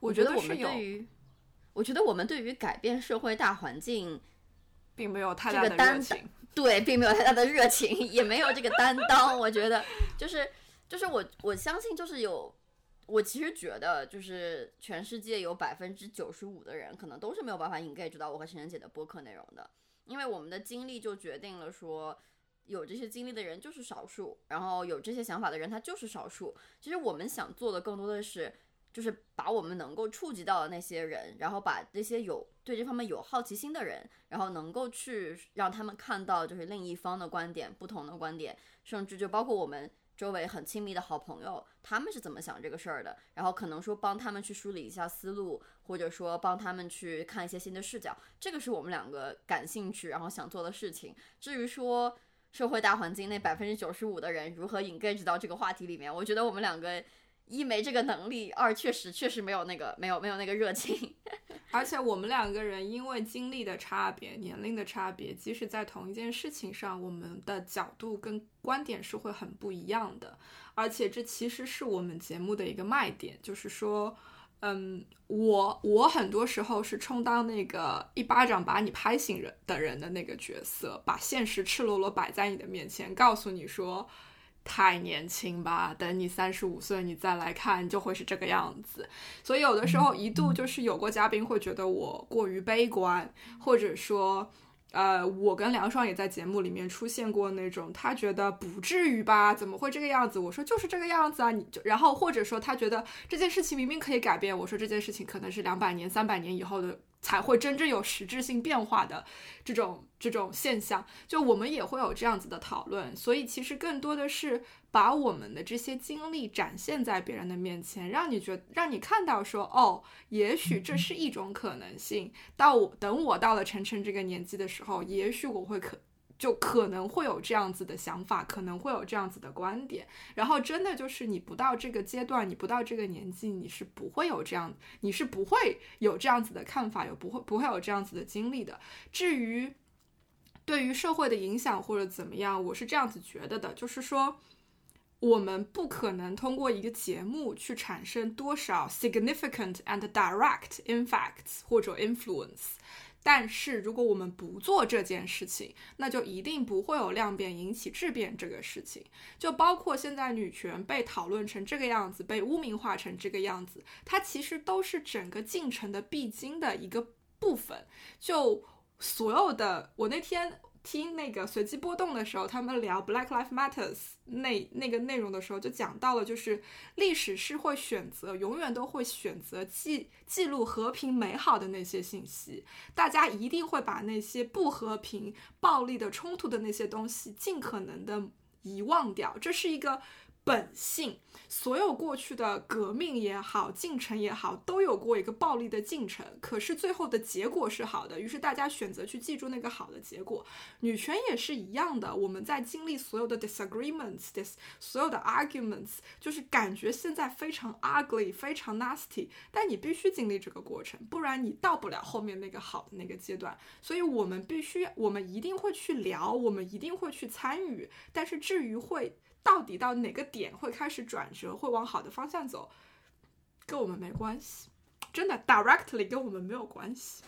我觉得我们对于，我觉得我们对于改变社会大环境，并没有太大的热情，对，并没有太大的热情，也没有这个担当。我觉得就是就是我我相信就是有。我其实觉得，就是全世界有百分之九十五的人，可能都是没有办法 engage 到我和晨晨姐的播客内容的，因为我们的经历就决定了说，有这些经历的人就是少数，然后有这些想法的人他就是少数。其实我们想做的更多的是，就是把我们能够触及到的那些人，然后把这些有对这方面有好奇心的人，然后能够去让他们看到就是另一方的观点、不同的观点，甚至就包括我们。周围很亲密的好朋友，他们是怎么想这个事儿的？然后可能说帮他们去梳理一下思路，或者说帮他们去看一些新的视角，这个是我们两个感兴趣然后想做的事情。至于说社会大环境那百分之九十五的人如何 engage 到这个话题里面，我觉得我们两个。一没这个能力，二确实确实没有那个没有没有那个热情，而且我们两个人因为经历的差别、年龄的差别，即使在同一件事情上，我们的角度跟观点是会很不一样的。而且这其实是我们节目的一个卖点，就是说，嗯，我我很多时候是充当那个一巴掌把你拍醒人的人的那个角色，把现实赤裸裸摆在你的面前，告诉你说。太年轻吧，等你三十五岁，你再来看，就会是这个样子。所以有的时候一度就是有过嘉宾会觉得我过于悲观，或者说，呃，我跟梁爽也在节目里面出现过那种，他觉得不至于吧，怎么会这个样子？我说就是这个样子啊，你就然后或者说他觉得这件事情明明可以改变，我说这件事情可能是两百年、三百年以后的。才会真正有实质性变化的这种这种现象，就我们也会有这样子的讨论，所以其实更多的是把我们的这些经历展现在别人的面前，让你觉让你看到说，哦，也许这是一种可能性。到我等我到了晨晨这个年纪的时候，也许我会可。就可能会有这样子的想法，可能会有这样子的观点，然后真的就是你不到这个阶段，你不到这个年纪，你是不会有这样，你是不会有这样子的看法，有不会不会有这样子的经历的。至于对于社会的影响或者怎么样，我是这样子觉得的，就是说我们不可能通过一个节目去产生多少 significant and direct impacts 或者 influence。但是如果我们不做这件事情，那就一定不会有量变引起质变这个事情。就包括现在女权被讨论成这个样子，被污名化成这个样子，它其实都是整个进程的必经的一个部分。就所有的，我那天。听那个随机波动的时候，他们聊 Black Lives Matters 那那个内容的时候，就讲到了，就是历史是会选择，永远都会选择记记录和平美好的那些信息，大家一定会把那些不和平、暴力的冲突的那些东西尽可能的遗忘掉，这是一个。本性，所有过去的革命也好，进程也好，都有过一个暴力的进程，可是最后的结果是好的，于是大家选择去记住那个好的结果。女权也是一样的，我们在经历所有的 disagreements，dis 所有的 arguments，就是感觉现在非常 ugly，非常 nasty，但你必须经历这个过程，不然你到不了后面那个好的那个阶段。所以我们必须，我们一定会去聊，我们一定会去参与，但是至于会。到底到哪个点会开始转折，会往好的方向走，跟我们没关系，真的 directly 跟我们没有关系。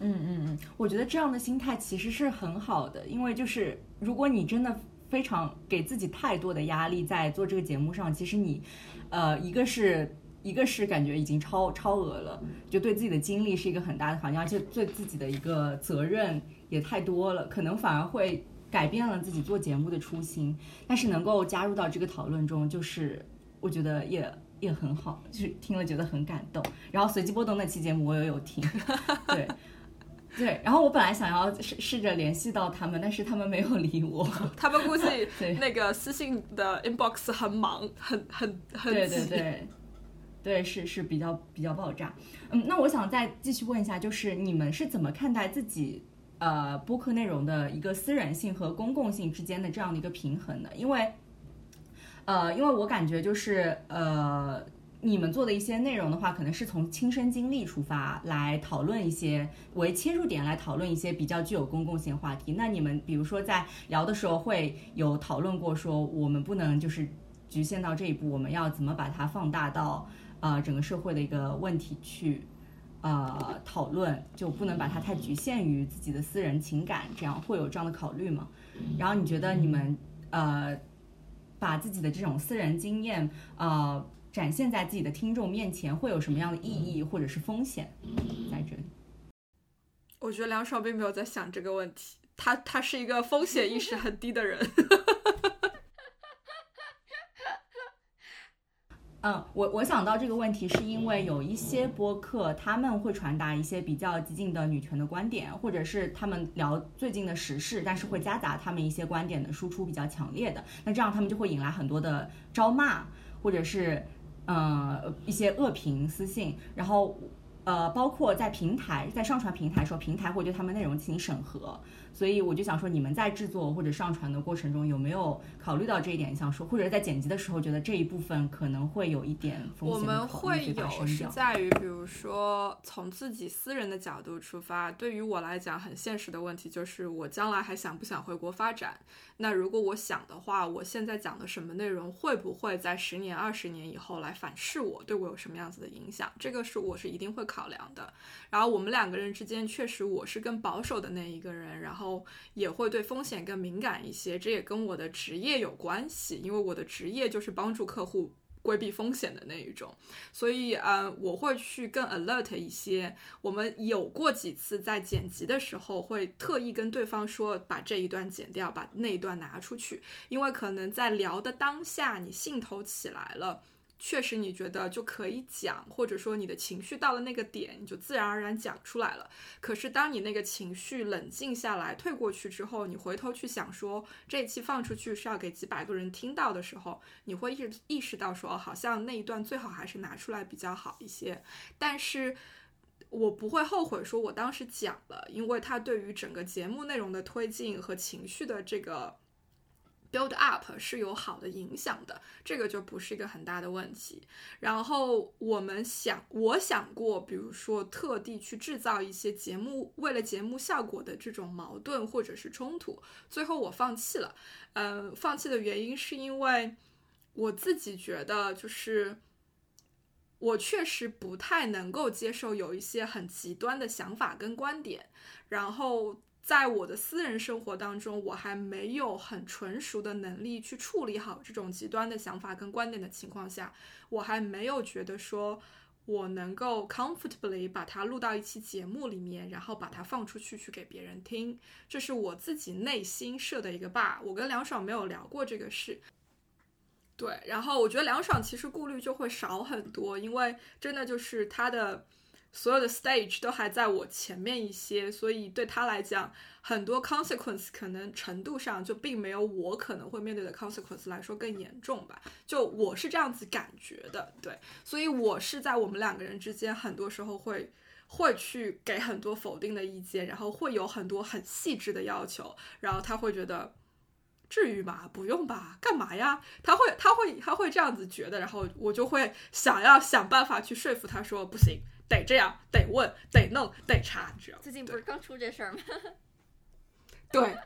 嗯嗯嗯，我觉得这样的心态其实是很好的，因为就是如果你真的非常给自己太多的压力在做这个节目上，其实你，呃，一个是一个是感觉已经超超额了，就对自己的精力是一个很大的考验，而且对自己的一个责任也太多了，可能反而会改变了自己做节目的初心。但是能够加入到这个讨论中，就是我觉得也也很好，就是听了觉得很感动。然后随机波动那期节目我也有听，对。对，然后我本来想要试试着联系到他们，但是他们没有理我。他们估计 那个私信的 inbox 很忙，很很很对对对，对是是比较比较爆炸。嗯，那我想再继续问一下，就是你们是怎么看待自己呃播客内容的一个私人性和公共性之间的这样的一个平衡呢？因为呃，因为我感觉就是呃。你们做的一些内容的话，可能是从亲身经历出发来讨论一些为切入点来讨论一些比较具有公共性话题。那你们比如说在聊的时候会有讨论过，说我们不能就是局限到这一步，我们要怎么把它放大到呃整个社会的一个问题去呃讨论，就不能把它太局限于自己的私人情感，这样会有这样的考虑吗？然后你觉得你们呃把自己的这种私人经验呃。展现在自己的听众面前会有什么样的意义或者是风险在这里？我觉得梁爽并没有在想这个问题，他他是一个风险意识很低的人。嗯，我我想到这个问题是因为有一些播客他们会传达一些比较激进的女权的观点，或者是他们聊最近的时事，但是会夹杂他们一些观点的输出比较强烈的，那这样他们就会引来很多的招骂，或者是。呃，一些恶评私信，然后，呃，包括在平台在上传平台的时候，平台会对他们内容进行审核。所以我就想说，你们在制作或者上传的过程中有没有考虑到这一点？想说，或者在剪辑的时候，觉得这一部分可能会有一点风险我们会有是在于，比如说从自己私人的角度出发，对于我来讲很现实的问题就是，我将来还想不想回国发展？那如果我想的话，我现在讲的什么内容会不会在十年、二十年以后来反噬我，对我有什么样子的影响？这个是我是一定会考量的。然后我们两个人之间，确实我是更保守的那一个人，然后哦也会对风险更敏感一些。这也跟我的职业有关系，因为我的职业就是帮助客户。规避风险的那一种，所以呃，我会去更 alert 一些。我们有过几次在剪辑的时候，会特意跟对方说，把这一段剪掉，把那一段拿出去，因为可能在聊的当下，你兴头起来了。确实，你觉得就可以讲，或者说你的情绪到了那个点，你就自然而然讲出来了。可是，当你那个情绪冷静下来、退过去之后，你回头去想说这一期放出去是要给几百个人听到的时候，你会意意识到说，好像那一段最好还是拿出来比较好一些。但是我不会后悔说我当时讲了，因为它对于整个节目内容的推进和情绪的这个。Build up 是有好的影响的，这个就不是一个很大的问题。然后我们想，我想过，比如说特地去制造一些节目，为了节目效果的这种矛盾或者是冲突，最后我放弃了。嗯，放弃的原因是因为我自己觉得，就是我确实不太能够接受有一些很极端的想法跟观点，然后。在我的私人生活当中，我还没有很纯熟的能力去处理好这种极端的想法跟观点的情况下，我还没有觉得说我能够 comfortably 把它录到一期节目里面，然后把它放出去去给别人听。这是我自己内心设的一个 bar。我跟梁爽没有聊过这个事，对，然后我觉得梁爽其实顾虑就会少很多，因为真的就是他的。所有的 stage 都还在我前面一些，所以对他来讲，很多 consequence 可能程度上就并没有我可能会面对的 consequence 来说更严重吧。就我是这样子感觉的，对，所以我是在我们两个人之间，很多时候会会去给很多否定的意见，然后会有很多很细致的要求，然后他会觉得至于吗？不用吧？干嘛呀？他会他会他会这样子觉得，然后我就会想要想办法去说服他说不行。得这样，得问，得弄，得查，这样。最近不是刚出这事儿吗？对，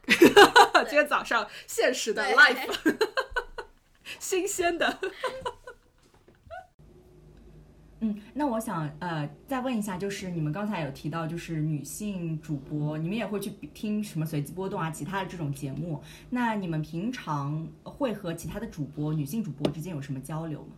今天早上现实的 life。新鲜的。嗯，那我想呃再问一下，就是你们刚才有提到，就是女性主播，你们也会去听什么随机波动啊，其他的这种节目？那你们平常会和其他的主播，女性主播之间有什么交流吗？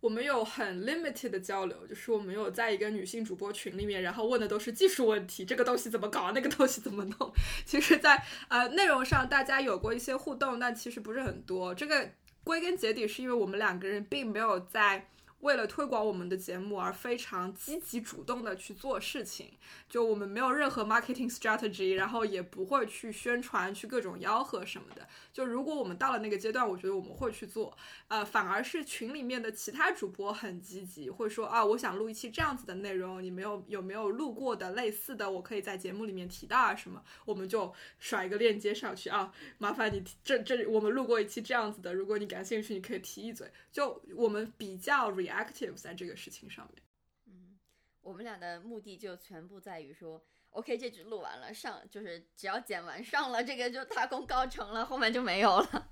我们有很 limited 的交流，就是我们有在一个女性主播群里面，然后问的都是技术问题，这个东西怎么搞，那个东西怎么弄。其实，在呃内容上大家有过一些互动，但其实不是很多。这个归根结底是因为我们两个人并没有在。为了推广我们的节目而非常积极主动的去做事情，就我们没有任何 marketing strategy，然后也不会去宣传、去各种吆喝什么的。就如果我们到了那个阶段，我觉得我们会去做。呃，反而是群里面的其他主播很积极，会说啊，我想录一期这样子的内容，你没有有没有录过的类似的，我可以在节目里面提到啊什么，我们就甩一个链接上去啊，麻烦你这这我们录过一期这样子的，如果你感兴趣，你可以提一嘴。就我们比较 re reactive 在这个事情上面。嗯，我们俩的目的就全部在于说，OK，这局录完了，上就是只要剪完上了，这个就大功告成了，后面就没有了。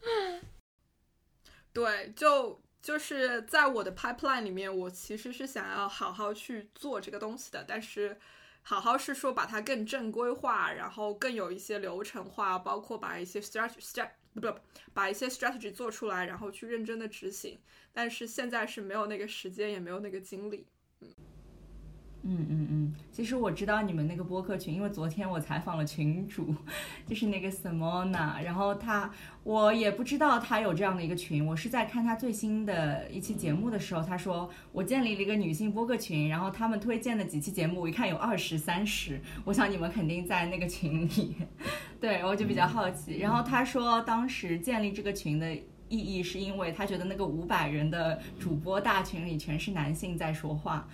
对，就就是在我的 pipeline 里面，我其实是想要好好去做这个东西的，但是好好是说把它更正规化，然后更有一些流程化，包括把一些 strategy。不把一些 strategy 做出来，然后去认真的执行，但是现在是没有那个时间，也没有那个精力。嗯嗯嗯嗯，其实我知道你们那个播客群，因为昨天我采访了群主，就是那个 Simona，然后他我也不知道他有这样的一个群，我是在看他最新的一期节目的时候，他说我建立了一个女性播客群，然后他们推荐的几期节目，我一看有二十三十，我想你们肯定在那个群里。对，我就比较好奇。然后他说，当时建立这个群的意义是因为他觉得那个五百人的主播大群里全是男性在说话，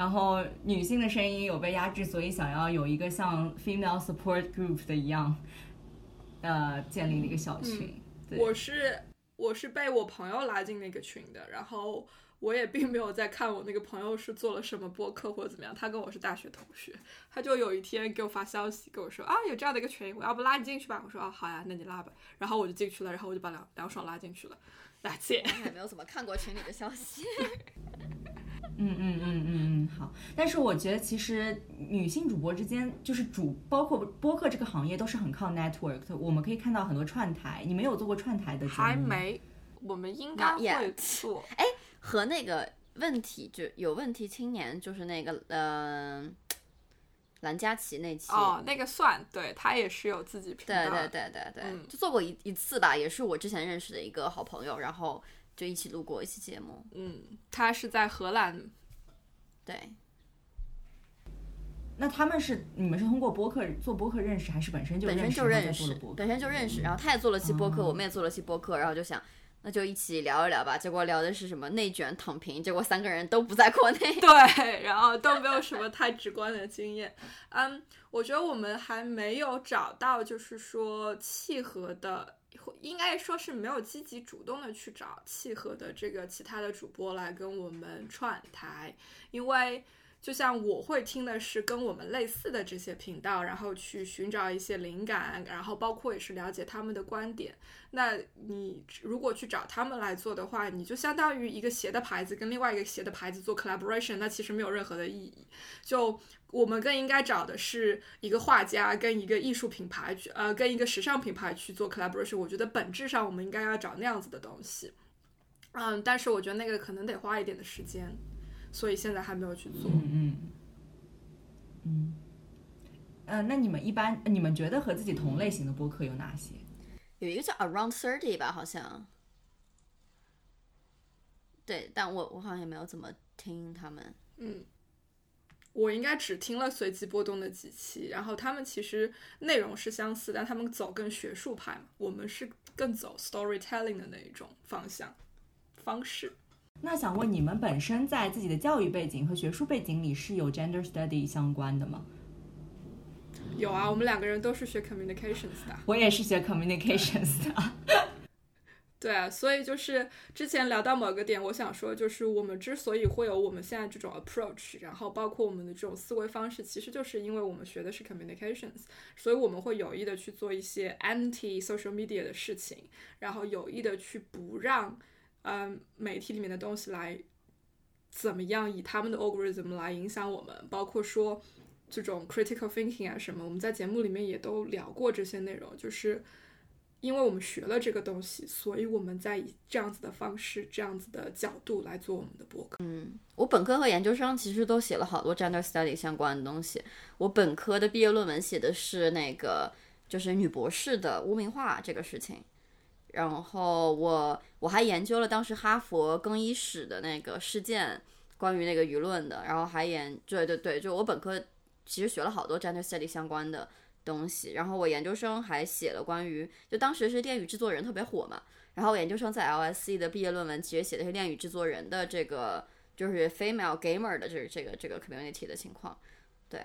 然后女性的声音有被压制，所以想要有一个像 female support group 的一样，呃，建立了一个小群。我是我是被我朋友拉进那个群的，然后。我也并没有在看我那个朋友是做了什么播客或者怎么样，他跟我是大学同学，他就有一天给我发消息跟我说啊，有这样的一个群，我要不拉你进去吧？我说啊，好呀，那你拉吧。然后我就进去了，然后我就把梁梁爽拉进去了。大姐。也没有怎么看过群里的消息。嗯嗯嗯嗯嗯，好。但是我觉得其实女性主播之间，就是主包括播客这个行业都是很靠 network 的。我们可以看到很多串台，你没有做过串台的？还没，我们应该会做。哎。和那个问题就有问题青年，就是那个嗯，蓝佳琪那期哦，那个算对他也是有自己频道，对对对对对，就做过一一次吧，也是我之前认识的一个好朋友，然后就一起录过一期节目。嗯，他是在荷兰，对。那他们是你们是通过播客做播客认识，还是本身就本身就认识，本身就认识，然后他也做了期播客，我们也做了期播客，然后就想。那就一起聊一聊吧。结果聊的是什么内卷躺平，结果三个人都不在国内。对，然后都没有什么太直观的经验。嗯，我觉得我们还没有找到，就是说契合的，应该说是没有积极主动的去找契合的这个其他的主播来跟我们串台，因为。就像我会听的是跟我们类似的这些频道，然后去寻找一些灵感，然后包括也是了解他们的观点。那你如果去找他们来做的话，你就相当于一个鞋的牌子跟另外一个鞋的牌子做 collaboration，那其实没有任何的意义。就我们更应该找的是一个画家跟一个艺术品牌去，呃，跟一个时尚品牌去做 collaboration。我觉得本质上我们应该要找那样子的东西。嗯，但是我觉得那个可能得花一点的时间。所以现在还没有去做。嗯嗯嗯，呃，那你们一般，你们觉得和自己同类型的播客有哪些？有一个叫 Around Thirty 吧，好像。对，但我我好像也没有怎么听他们。嗯，我应该只听了随机波动的几期，然后他们其实内容是相似，但他们走更学术派嘛，我们是更走 storytelling 的那一种方向方式。那想问你们本身在自己的教育背景和学术背景里是有 gender study 相关的吗？有啊，我们两个人都是学 communications 的。我也是学 communications 的。对啊，所以就是之前聊到某个点，我想说，就是我们之所以会有我们现在这种 approach，然后包括我们的这种思维方式，其实就是因为我们学的是 communications，所以我们会有意的去做一些 anti social media 的事情，然后有意的去不让，嗯，媒体里面的东西来怎么样以他们的 algorithm 来影响我们，包括说这种 critical thinking 啊什么，我们在节目里面也都聊过这些内容，就是。因为我们学了这个东西，所以我们在以这样子的方式、这样子的角度来做我们的博客。嗯，我本科和研究生其实都写了好多 gender study 相关的东西。我本科的毕业论文写的是那个，就是女博士的污名化这个事情。然后我我还研究了当时哈佛更衣室的那个事件，关于那个舆论的。然后还研，对对对，就我本科其实学了好多 gender study 相关的。东西，然后我研究生还写了关于，就当时是恋与制作人特别火嘛，然后我研究生在 L S E 的毕业论文其实写的是恋与制作人的这个就是 female gamer 的这这个这个 community 的情况，对。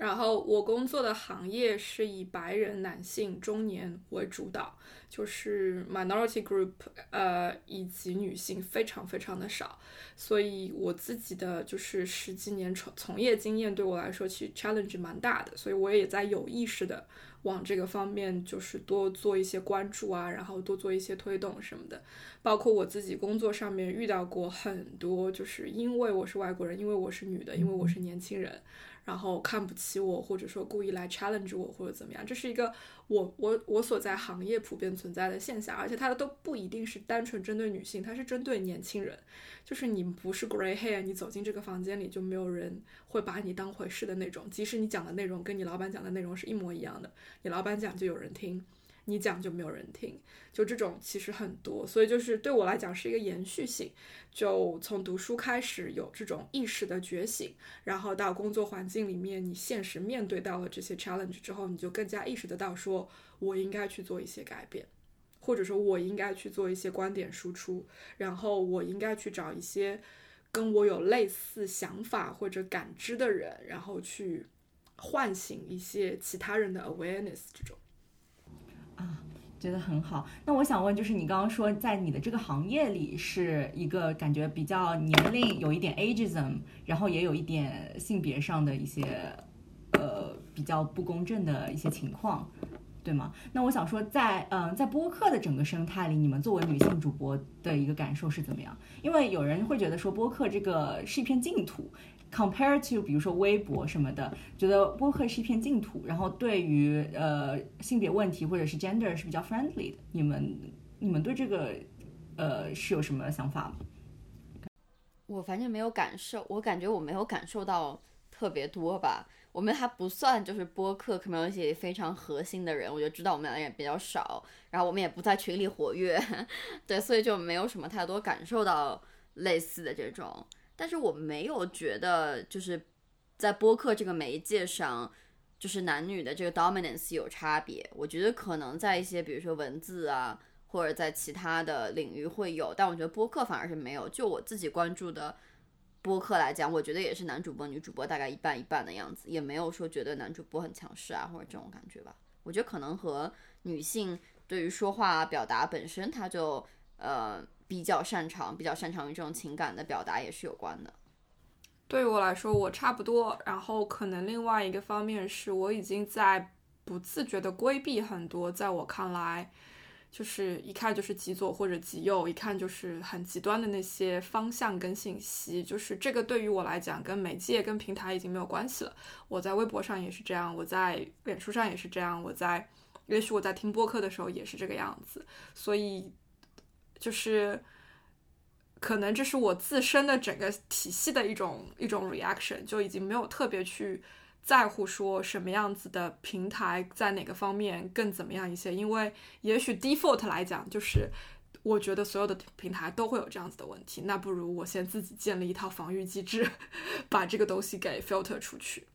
然后我工作的行业是以白人男性中年为主导，就是 minority group，呃，以及女性非常非常的少，所以我自己的就是十几年从从业经验对我来说其实 challenge 蛮大的，所以我也在有意识的往这个方面就是多做一些关注啊，然后多做一些推动什么的，包括我自己工作上面遇到过很多，就是因为我是外国人，因为我是女的，因为我是年轻人。然后看不起我，或者说故意来 challenge 我，或者怎么样，这是一个我我我所在行业普遍存在的现象，而且它都不一定是单纯针对女性，它是针对年轻人，就是你不是 grey hair，你走进这个房间里就没有人会把你当回事的那种，即使你讲的内容跟你老板讲的内容是一模一样的，你老板讲就有人听。你讲就没有人听，就这种其实很多，所以就是对我来讲是一个延续性，就从读书开始有这种意识的觉醒，然后到工作环境里面，你现实面对到了这些 challenge 之后，你就更加意识得到，说我应该去做一些改变，或者说我应该去做一些观点输出，然后我应该去找一些跟我有类似想法或者感知的人，然后去唤醒一些其他人的 awareness 这种。啊，觉得很好。那我想问，就是你刚刚说，在你的这个行业里，是一个感觉比较年龄有一点 ageism，然后也有一点性别上的一些呃比较不公正的一些情况，对吗？那我想说，在嗯，在播客的整个生态里，你们作为女性主播的一个感受是怎么样？因为有人会觉得说，播客这个是一片净土。Compare to，比如说微博什么的，觉得播客是一片净土，然后对于呃性别问题或者是 gender 是比较 friendly 的。你们你们对这个呃是有什么想法吗？我反正没有感受，我感觉我没有感受到特别多吧。我们还不算就是播客 community 非常核心的人，我就知道我们俩也比较少，然后我们也不在群里活跃，对，所以就没有什么太多感受到类似的这种。但是我没有觉得就是在播客这个媒介上，就是男女的这个 dominance 有差别。我觉得可能在一些比如说文字啊，或者在其他的领域会有，但我觉得播客反而是没有。就我自己关注的播客来讲，我觉得也是男主播女主播大概一半一半的样子，也没有说觉得男主播很强势啊或者这种感觉吧。我觉得可能和女性对于说话表达本身，它就呃。比较擅长，比较擅长于这种情感的表达也是有关的。对于我来说，我差不多。然后可能另外一个方面是我已经在不自觉的规避很多，在我看来，就是一看就是极左或者极右，一看就是很极端的那些方向跟信息。就是这个对于我来讲，跟媒介跟平台已经没有关系了。我在微博上也是这样，我在脸书上也是这样，我在也许我在听播客的时候也是这个样子。所以。就是，可能这是我自身的整个体系的一种一种 reaction，就已经没有特别去在乎说什么样子的平台在哪个方面更怎么样一些，因为也许 default 来讲，就是我觉得所有的平台都会有这样子的问题，那不如我先自己建立一套防御机制，把这个东西给 filter 出去。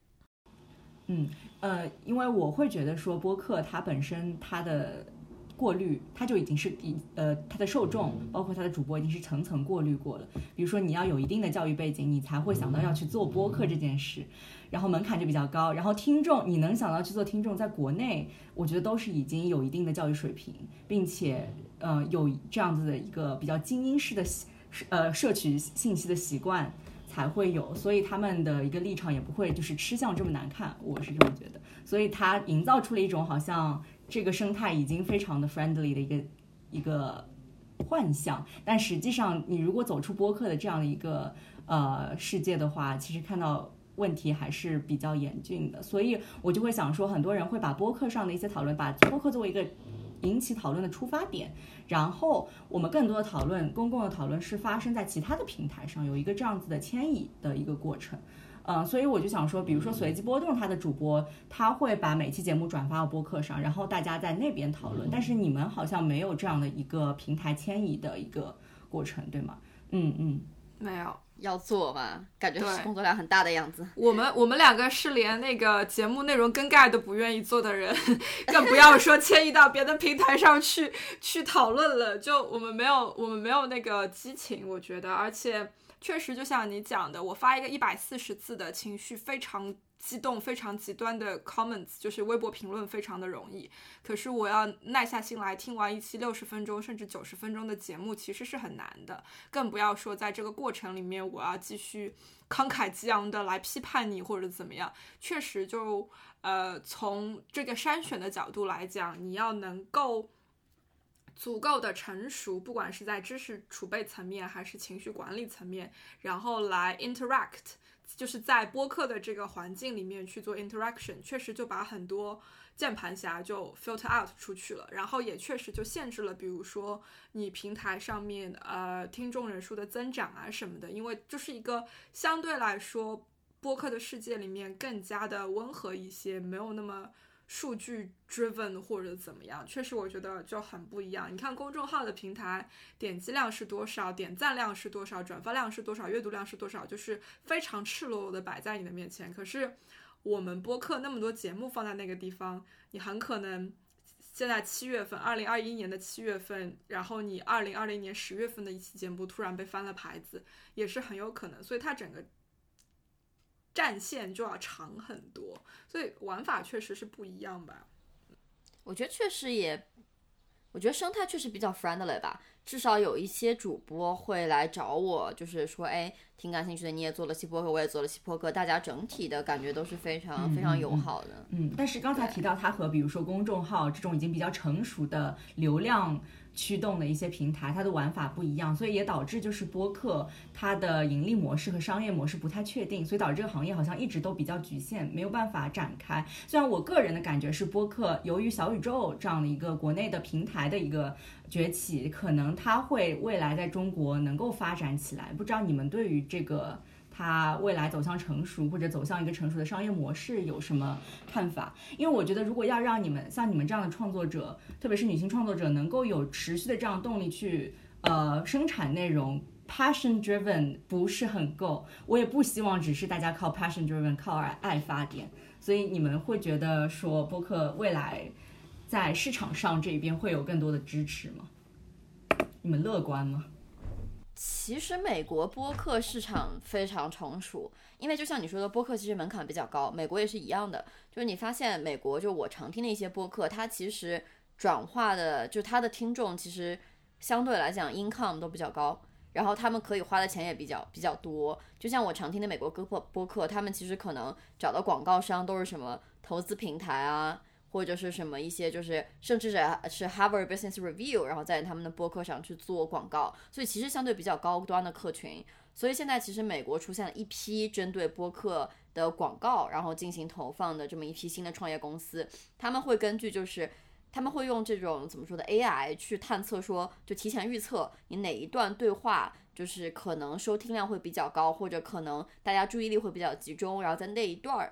嗯，呃，因为我会觉得说播客它本身它的。过滤，它就已经是一呃，它的受众，包括它的主播，已经是层层过滤过了。比如说，你要有一定的教育背景，你才会想到要去做播客这件事，然后门槛就比较高。然后听众，你能想到去做听众，在国内，我觉得都是已经有一定的教育水平，并且呃有这样子的一个比较精英式的习呃摄取信息的习惯才会有，所以他们的一个立场也不会就是吃相这么难看，我是这么觉得。所以它营造出了一种好像这个生态已经非常的 friendly 的一个一个幻象，但实际上你如果走出播客的这样的一个呃世界的话，其实看到问题还是比较严峻的。所以我就会想说，很多人会把播客上的一些讨论，把播客作为一个引起讨论的出发点，然后我们更多的讨论，公共的讨论是发生在其他的平台上，有一个这样子的迁移的一个过程。嗯，所以我就想说，比如说随机波动，它的主播他会把每期节目转发到播客上，然后大家在那边讨论。但是你们好像没有这样的一个平台迁移的一个过程，对吗？嗯嗯，没有。要做吧，感觉是工作量很大的样子。我们我们两个是连那个节目内容更改都不愿意做的人，更不要说迁移到别的平台上去去讨论了。就我们没有我们没有那个激情，我觉得，而且。确实，就像你讲的，我发一个一百四十字的情绪非常激动、非常极端的 comments，就是微博评论非常的容易。可是我要耐下心来听完一期六十分钟甚至九十分钟的节目，其实是很难的。更不要说在这个过程里面，我要继续慷慨激昂的来批判你或者怎么样。确实，就呃从这个筛选的角度来讲，你要能够。足够的成熟，不管是在知识储备层面还是情绪管理层面，然后来 interact，就是在播客的这个环境里面去做 interaction，确实就把很多键盘侠就 filter out 出去了，然后也确实就限制了，比如说你平台上面呃听众人数的增长啊什么的，因为就是一个相对来说播客的世界里面更加的温和一些，没有那么。数据 driven 或者怎么样，确实我觉得就很不一样。你看公众号的平台点击量是多少，点赞量是多少，转发量是多少，阅读量是多少，就是非常赤裸裸的摆在你的面前。可是我们播客那么多节目放在那个地方，你很可能现在七月份，二零二一年的七月份，然后你二零二零年十月份的一期节目突然被翻了牌子，也是很有可能。所以它整个。战线就要长很多，所以玩法确实是不一样吧。我觉得确实也，我觉得生态确实比较 friendly 吧。至少有一些主播会来找我，就是说，哎，挺感兴趣的。你也做了期播客，我也做了期播客，大家整体的感觉都是非常非常友好的。嗯，但是刚才提到它和比如说公众号这种已经比较成熟的流量。驱动的一些平台，它的玩法不一样，所以也导致就是播客它的盈利模式和商业模式不太确定，所以导致这个行业好像一直都比较局限，没有办法展开。虽然我个人的感觉是，播客由于小宇宙这样的一个国内的平台的一个崛起，可能它会未来在中国能够发展起来。不知道你们对于这个？它未来走向成熟或者走向一个成熟的商业模式有什么看法？因为我觉得，如果要让你们像你们这样的创作者，特别是女性创作者，能够有持续的这样动力去呃生产内容，passion driven 不是很够。我也不希望只是大家靠 passion driven 靠爱爱发电。所以你们会觉得说播客未来在市场上这边会有更多的支持吗？你们乐观吗？其实美国播客市场非常成熟，因为就像你说的，播客其实门槛比较高。美国也是一样的，就是你发现美国就我常听的一些播客，它其实转化的就它的听众其实相对来讲 income 都比较高，然后他们可以花的钱也比较比较多。就像我常听的美国播播客，他们其实可能找的广告商都是什么投资平台啊。或者是什么一些，就是甚至是是 Harvard Business Review，然后在他们的播客上去做广告，所以其实相对比较高端的客群。所以现在其实美国出现了一批针对播客的广告，然后进行投放的这么一批新的创业公司，他们会根据就是他们会用这种怎么说的 AI 去探测，说就提前预测你哪一段对话就是可能收听量会比较高，或者可能大家注意力会比较集中，然后在那一段儿。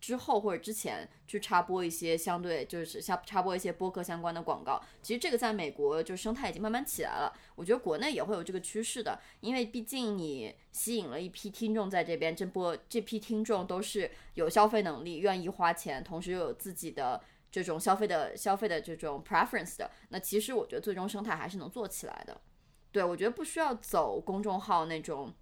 之后或者之前去插播一些相对就是像插播一些播客相关的广告，其实这个在美国就生态已经慢慢起来了。我觉得国内也会有这个趋势的，因为毕竟你吸引了一批听众在这边，这波这批听众都是有消费能力、愿意花钱，同时又有自己的这种消费的消费的这种 preference 的。那其实我觉得最终生态还是能做起来的。对我觉得不需要走公众号那种。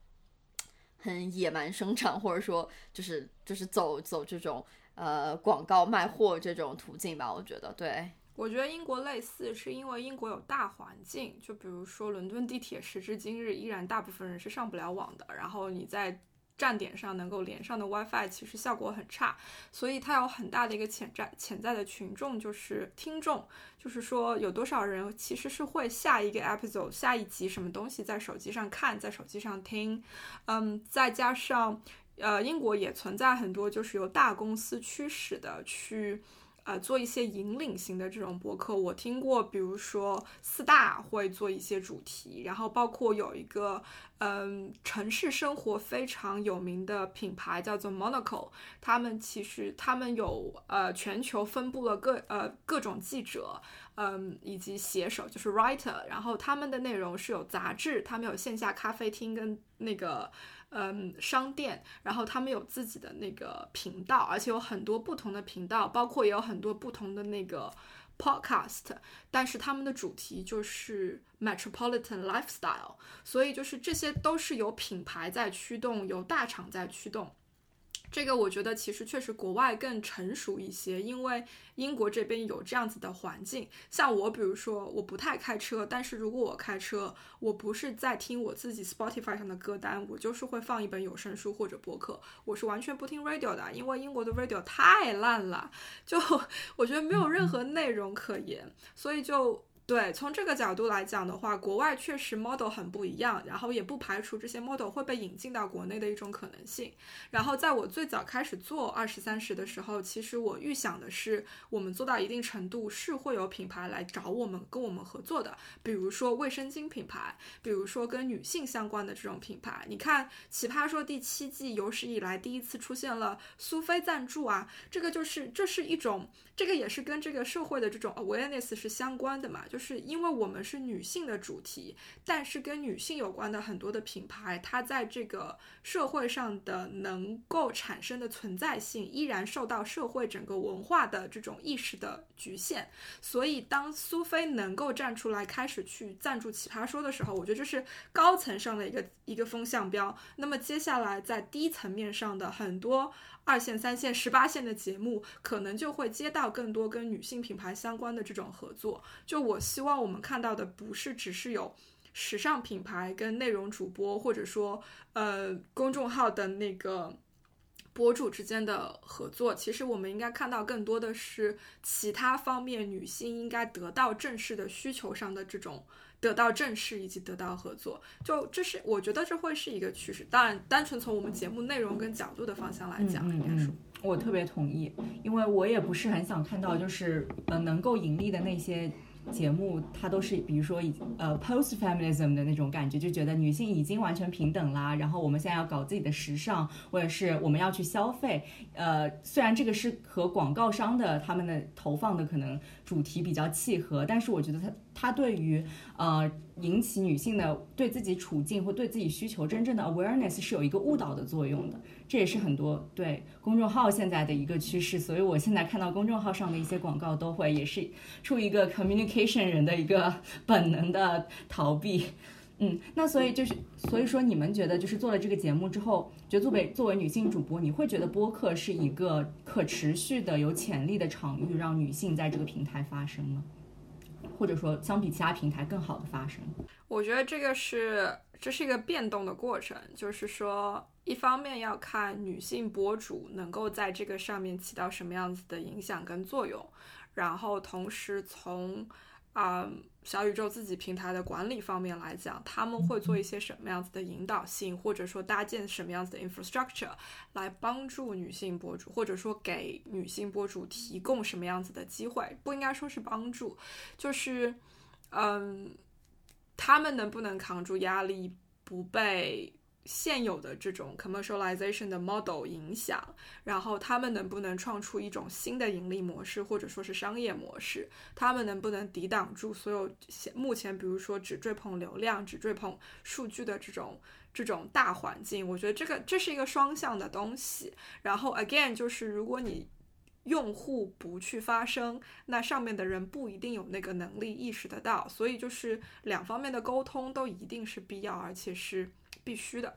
很野蛮生长，或者说就是就是走走这种呃广告卖货这种途径吧，我觉得对。我觉得英国类似，是因为英国有大环境，就比如说伦敦地铁，时至今日依然大部分人是上不了网的。然后你在站点上能够连上的 WiFi 其实效果很差，所以它有很大的一个潜在潜在的群众就是听众，就是说有多少人其实是会下一个 episode 下一集什么东西在手机上看，在手机上听，嗯，再加上呃英国也存在很多就是由大公司驱使的去。呃，做一些引领型的这种博客，我听过，比如说四大会做一些主题，然后包括有一个嗯城市生活非常有名的品牌叫做 Monaco，他们其实他们有呃全球分布了各呃各种记者，嗯以及写手就是 writer，然后他们的内容是有杂志，他们有线下咖啡厅跟那个。嗯，商店，然后他们有自己的那个频道，而且有很多不同的频道，包括也有很多不同的那个 podcast，但是他们的主题就是 metropolitan lifestyle，所以就是这些都是有品牌在驱动，有大厂在驱动。这个我觉得其实确实国外更成熟一些，因为英国这边有这样子的环境。像我，比如说我不太开车，但是如果我开车，我不是在听我自己 Spotify 上的歌单，我就是会放一本有声书或者播客，我是完全不听 radio 的，因为英国的 radio 太烂了，就 我觉得没有任何内容可言，所以就。对，从这个角度来讲的话，国外确实 model 很不一样，然后也不排除这些 model 会被引进到国内的一种可能性。然后在我最早开始做二十三十的时候，其实我预想的是，我们做到一定程度是会有品牌来找我们跟我们合作的，比如说卫生巾品牌，比如说跟女性相关的这种品牌。你看《奇葩说》第七季有史以来第一次出现了苏菲赞助啊，这个就是这是一种。这个也是跟这个社会的这种 awareness 是相关的嘛，就是因为我们是女性的主题，但是跟女性有关的很多的品牌，它在这个社会上的能够产生的存在性，依然受到社会整个文化的这种意识的局限。所以，当苏菲能够站出来开始去赞助奇葩说的时候，我觉得这是高层上的一个一个风向标。那么接下来在低层面上的很多。二线、三线、十八线的节目，可能就会接到更多跟女性品牌相关的这种合作。就我希望我们看到的，不是只是有时尚品牌跟内容主播，或者说呃公众号的那个博主之间的合作。其实我们应该看到更多的是其他方面女性应该得到正式的需求上的这种。得到正视以及得到合作，就这是我觉得这会是一个趋势。当然，单纯从我们节目内容跟角度的方向来讲，应该说，我特别同意，因为我也不是很想看到就是呃能够盈利的那些。节目它都是，比如说，以呃 post feminism 的那种感觉，就觉得女性已经完全平等啦。然后我们现在要搞自己的时尚，或者是我们要去消费。呃，虽然这个是和广告商的他们的投放的可能主题比较契合，但是我觉得它它对于呃引起女性的对自己处境或对自己需求真正的 awareness 是有一个误导的作用的。这也是很多对公众号现在的一个趋势，所以我现在看到公众号上的一些广告都会也是出于一个 communication 人的一个 本能的逃避，嗯，那所以就是所以说你们觉得就是做了这个节目之后，觉得作为作为女性主播，你会觉得播客是一个可持续的有潜力的场域，让女性在这个平台发声吗？或者说相比其他平台更好的发声？我觉得这个是这是一个变动的过程，就是说。一方面要看女性博主能够在这个上面起到什么样子的影响跟作用，然后同时从啊小宇宙自己平台的管理方面来讲，他们会做一些什么样子的引导性，或者说搭建什么样子的 infrastructure 来帮助女性博主，或者说给女性博主提供什么样子的机会，不应该说是帮助，就是嗯，他们能不能扛住压力，不被。现有的这种 commercialization 的 model 影响，然后他们能不能创出一种新的盈利模式，或者说是商业模式？他们能不能抵挡住所有现目前，比如说只追捧流量、只追捧数据的这种这种大环境？我觉得这个这是一个双向的东西。然后 again，就是如果你用户不去发声，那上面的人不一定有那个能力意识得到。所以就是两方面的沟通都一定是必要，而且是。必须的，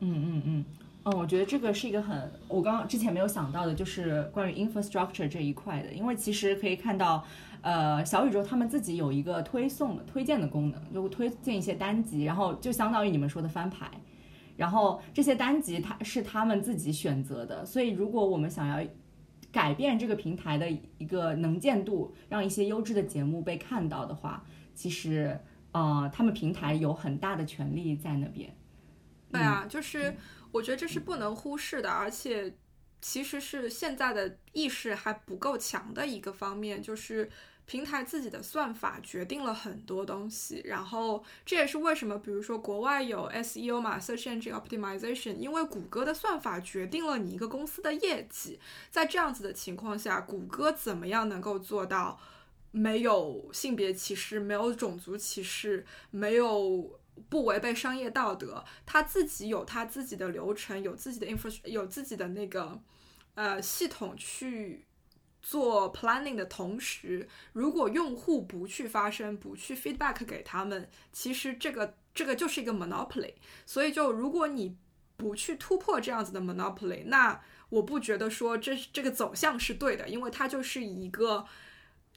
嗯嗯嗯，嗯，我觉得这个是一个很我刚刚之前没有想到的，就是关于 infrastructure 这一块的，因为其实可以看到，呃，小宇宙他们自己有一个推送的推荐的功能，就推荐一些单集，然后就相当于你们说的翻牌，然后这些单集它是他们自己选择的，所以如果我们想要改变这个平台的一个能见度，让一些优质的节目被看到的话，其实呃，他们平台有很大的权利在那边。对啊，就是我觉得这是不能忽视的，而且其实是现在的意识还不够强的一个方面，就是平台自己的算法决定了很多东西，然后这也是为什么，比如说国外有 SEO 嘛，Search Engine Optimization，因为谷歌的算法决定了你一个公司的业绩，在这样子的情况下，谷歌怎么样能够做到没有性别歧视、没有种族歧视、没有不违背商业道德，他自己有他自己的流程，有自己的 infra，有自己的那个呃系统去做 planning 的同时，如果用户不去发声，不去 feedback 给他们，其实这个这个就是一个 monopoly。所以就如果你不去突破这样子的 monopoly，那我不觉得说这这个走向是对的，因为它就是一个。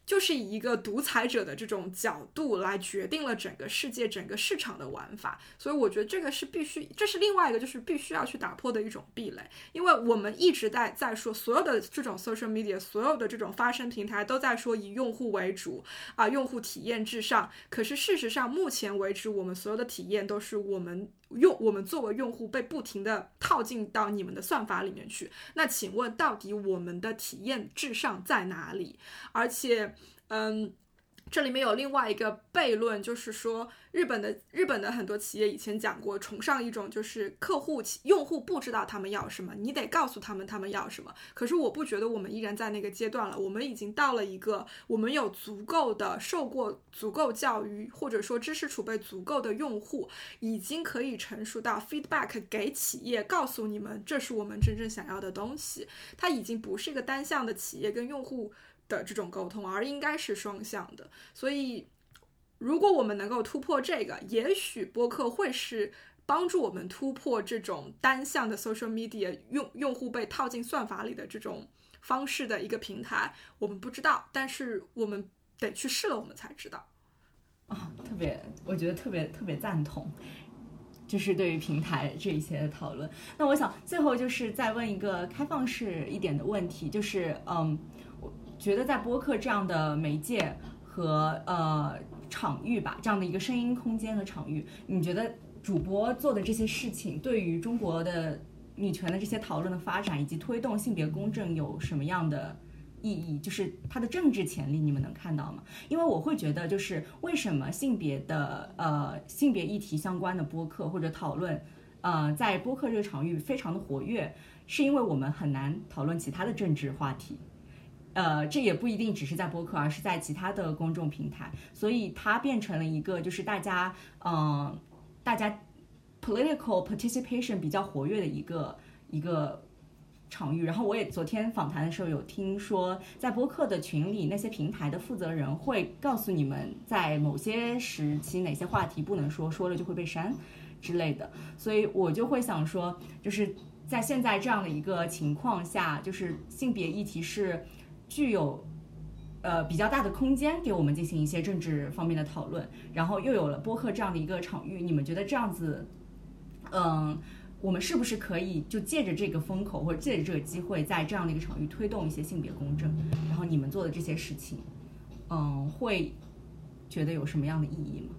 就是以一个独裁者的这种角度来决定了整个世界、整个市场的玩法，所以我觉得这个是必须，这是另外一个就是必须要去打破的一种壁垒，因为我们一直在在说所有的这种 social media，所有的这种发声平台都在说以用户为主啊，用户体验至上。可是事实上，目前为止，我们所有的体验都是我们。用我们作为用户被不停的套进到你们的算法里面去，那请问到底我们的体验至上在哪里？而且，嗯。这里面有另外一个悖论，就是说日本的日本的很多企业以前讲过，崇尚一种就是客户用户不知道他们要什么，你得告诉他们他们要什么。可是我不觉得我们依然在那个阶段了，我们已经到了一个我们有足够的受过足够教育或者说知识储备足够的用户，已经可以成熟到 feedback 给企业，告诉你们这是我们真正想要的东西。它已经不是一个单向的企业跟用户。的这种沟通，而应该是双向的。所以，如果我们能够突破这个，也许播客会是帮助我们突破这种单向的 social media 用用户被套进算法里的这种方式的一个平台。我们不知道，但是我们得去试了，我们才知道。啊，特别，我觉得特别特别赞同，就是对于平台这一些的讨论。那我想最后就是再问一个开放式一点的问题，就是嗯。觉得在播客这样的媒介和呃场域吧，这样的一个声音空间和场域，你觉得主播做的这些事情对于中国的女权的这些讨论的发展以及推动性别公正有什么样的意义？就是它的政治潜力，你们能看到吗？因为我会觉得，就是为什么性别的呃性别议题相关的播客或者讨论，呃，在播客这个场域非常的活跃，是因为我们很难讨论其他的政治话题。呃，这也不一定只是在播客，而是在其他的公众平台，所以它变成了一个就是大家，嗯，大家 political participation 比较活跃的一个一个场域。然后我也昨天访谈的时候有听说，在播客的群里，那些平台的负责人会告诉你们，在某些时期哪些话题不能说，说了就会被删之类的。所以我就会想说，就是在现在这样的一个情况下，就是性别议题是。具有，呃比较大的空间给我们进行一些政治方面的讨论，然后又有了播客这样的一个场域，你们觉得这样子，嗯，我们是不是可以就借着这个风口或者借着这个机会，在这样的一个场域推动一些性别公正？然后你们做的这些事情，嗯，会觉得有什么样的意义吗？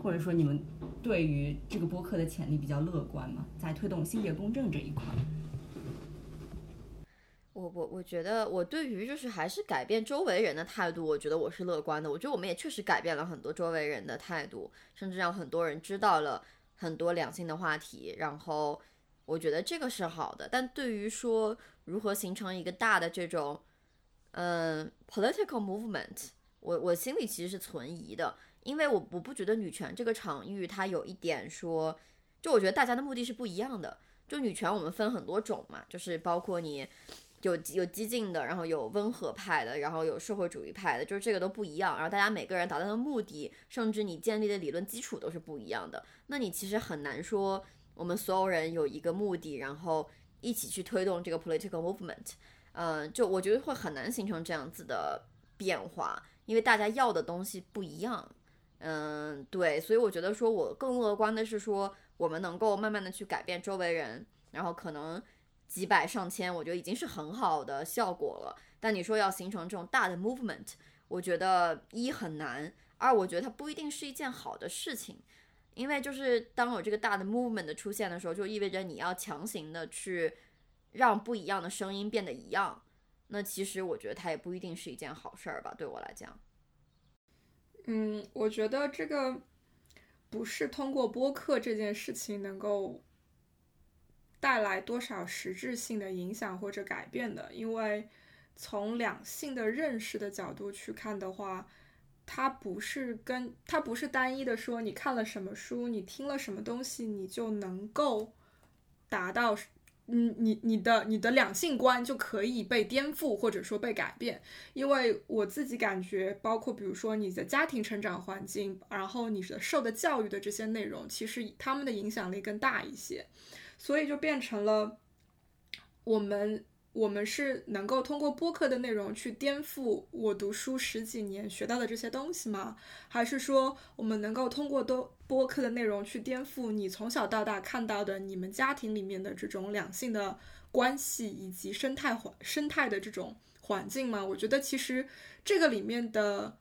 或者说你们对于这个播客的潜力比较乐观吗？在推动性别公正这一块？我我我觉得我对于就是还是改变周围人的态度，我觉得我是乐观的。我觉得我们也确实改变了很多周围人的态度，甚至让很多人知道了很多两性的话题。然后我觉得这个是好的。但对于说如何形成一个大的这种嗯 political movement，我我心里其实是存疑的，因为我我不觉得女权这个场域它有一点说，就我觉得大家的目的是不一样的。就女权我们分很多种嘛，就是包括你。有有激进的，然后有温和派的，然后有社会主义派的，就是这个都不一样。然后大家每个人达到的目的，甚至你建立的理论基础都是不一样的。那你其实很难说我们所有人有一个目的，然后一起去推动这个 political movement。嗯，就我觉得会很难形成这样子的变化，因为大家要的东西不一样。嗯，对，所以我觉得说我更乐观的是说，我们能够慢慢的去改变周围人，然后可能几百上千，我觉得已经是很好的效果了。但你说要形成这种大的 movement，我觉得一很难，二我觉得它不一定是一件好的事情，因为就是当有这个大的 movement 的出现的时候，就意味着你要强行的去。让不一样的声音变得一样，那其实我觉得它也不一定是一件好事儿吧。对我来讲，嗯，我觉得这个不是通过播客这件事情能够带来多少实质性的影响或者改变的，因为从两性的认识的角度去看的话，它不是跟它不是单一的说你看了什么书，你听了什么东西，你就能够达到。嗯，你你的你的两性观就可以被颠覆或者说被改变，因为我自己感觉，包括比如说你的家庭成长环境，然后你的受的教育的这些内容，其实他们的影响力更大一些，所以就变成了我们。我们是能够通过播客的内容去颠覆我读书十几年学到的这些东西吗？还是说我们能够通过都播客的内容去颠覆你从小到大看到的你们家庭里面的这种两性的关系以及生态环生态的这种环境吗？我觉得其实这个里面的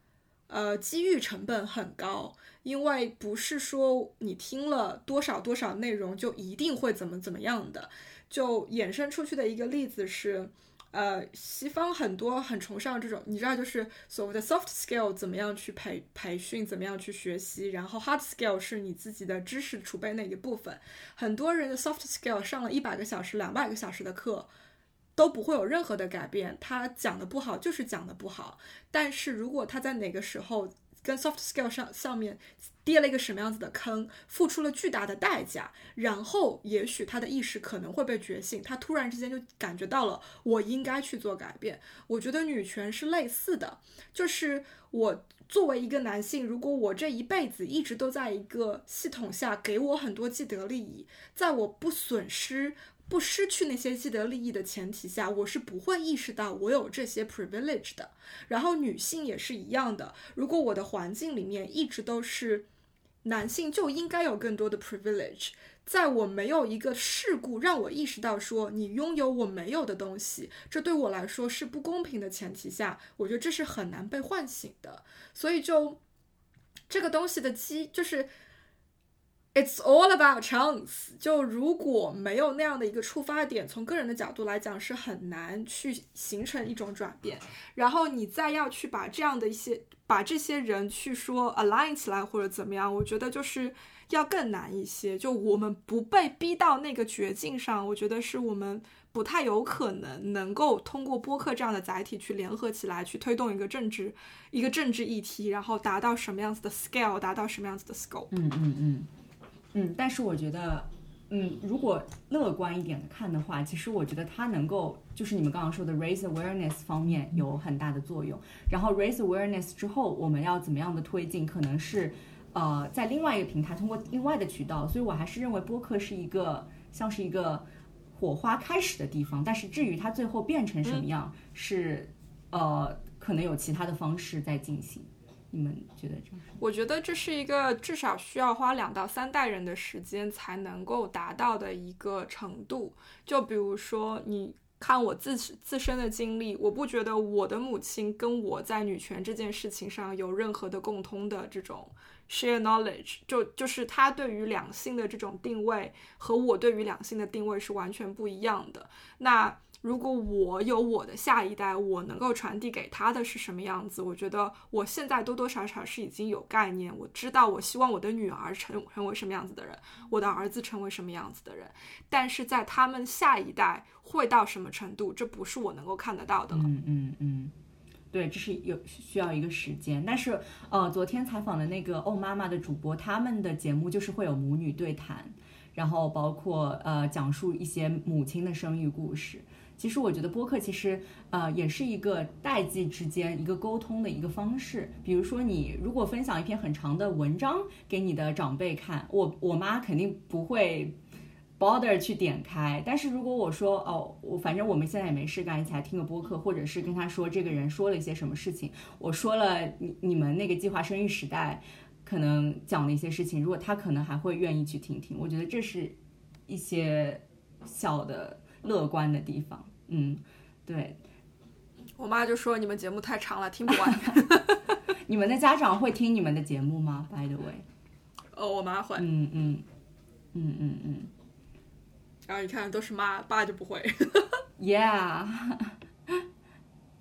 呃机遇成本很高，因为不是说你听了多少多少内容就一定会怎么怎么样的。就衍生出去的一个例子是，呃，西方很多很崇尚这种，你知道，就是所谓的 soft skill 怎么样去培培训，怎么样去学习，然后 hard skill 是你自己的知识储备那一部分。很多人的 soft skill 上了一百个小时、两百个小时的课，都不会有任何的改变。他讲的不好就是讲的不好，但是如果他在哪个时候，跟 soft skill 上上面跌了一个什么样子的坑，付出了巨大的代价，然后也许他的意识可能会被觉醒，他突然之间就感觉到了我应该去做改变。我觉得女权是类似的，就是我作为一个男性，如果我这一辈子一直都在一个系统下给我很多既得利益，在我不损失。不失去那些既得利益的前提下，我是不会意识到我有这些 privilege 的。然后女性也是一样的，如果我的环境里面一直都是男性就应该有更多的 privilege，在我没有一个事故让我意识到说你拥有我没有的东西，这对我来说是不公平的前提下，我觉得这是很难被唤醒的。所以就这个东西的基就是。It's all about chance。就如果没有那样的一个出发点，从个人的角度来讲是很难去形成一种转变。然后你再要去把这样的一些，把这些人去说 align 起来或者怎么样，我觉得就是要更难一些。就我们不被逼到那个绝境上，我觉得是我们不太有可能能够通过播客这样的载体去联合起来，去推动一个政治一个政治议题，然后达到什么样子的 scale，达到什么样子的 scope。嗯嗯嗯。嗯，但是我觉得，嗯，如果乐观一点的看的话，其实我觉得它能够，就是你们刚刚说的 raise awareness 方面有很大的作用。然后 raise awareness 之后，我们要怎么样的推进，可能是，呃，在另外一个平台，通过另外的渠道。所以我还是认为播客是一个像是一个火花开始的地方。但是至于它最后变成什么样，是，呃，可能有其他的方式在进行。你们觉得这？我觉得这是一个至少需要花两到三代人的时间才能够达到的一个程度。就比如说，你看我自自身的经历，我不觉得我的母亲跟我在女权这件事情上有任何的共通的这种 share knowledge。就就是她对于两性的这种定位和我对于两性的定位是完全不一样的。那如果我有我的下一代，我能够传递给他的是什么样子？我觉得我现在多多少少是已经有概念，我知道我希望我的女儿成成为什么样子的人，我的儿子成为什么样子的人。但是在他们下一代会到什么程度，这不是我能够看得到的。嗯嗯嗯，对，这是有需要一个时间。但是呃，昨天采访的那个哦妈妈的主播，他们的节目就是会有母女对谈，然后包括呃讲述一些母亲的生育故事。其实我觉得播客其实呃也是一个代际之间一个沟通的一个方式。比如说你如果分享一篇很长的文章给你的长辈看，我我妈肯定不会 bother 去点开。但是如果我说哦，我反正我们现在也没事干，一起来听个播客，或者是跟他说这个人说了一些什么事情，我说了你你们那个计划生育时代可能讲的一些事情，如果他可能还会愿意去听听，我觉得这是一些小的乐观的地方。嗯，对。我妈就说你们节目太长了，听不完。你们的家长会听你们的节目吗？By the way，哦，我妈会。嗯嗯嗯嗯嗯。然后你看，都是妈，爸就不会。yeah，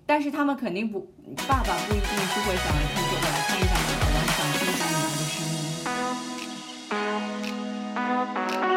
但是他们肯定不，爸爸不一定是会想听我来看一下你们，想听一下你们的声音。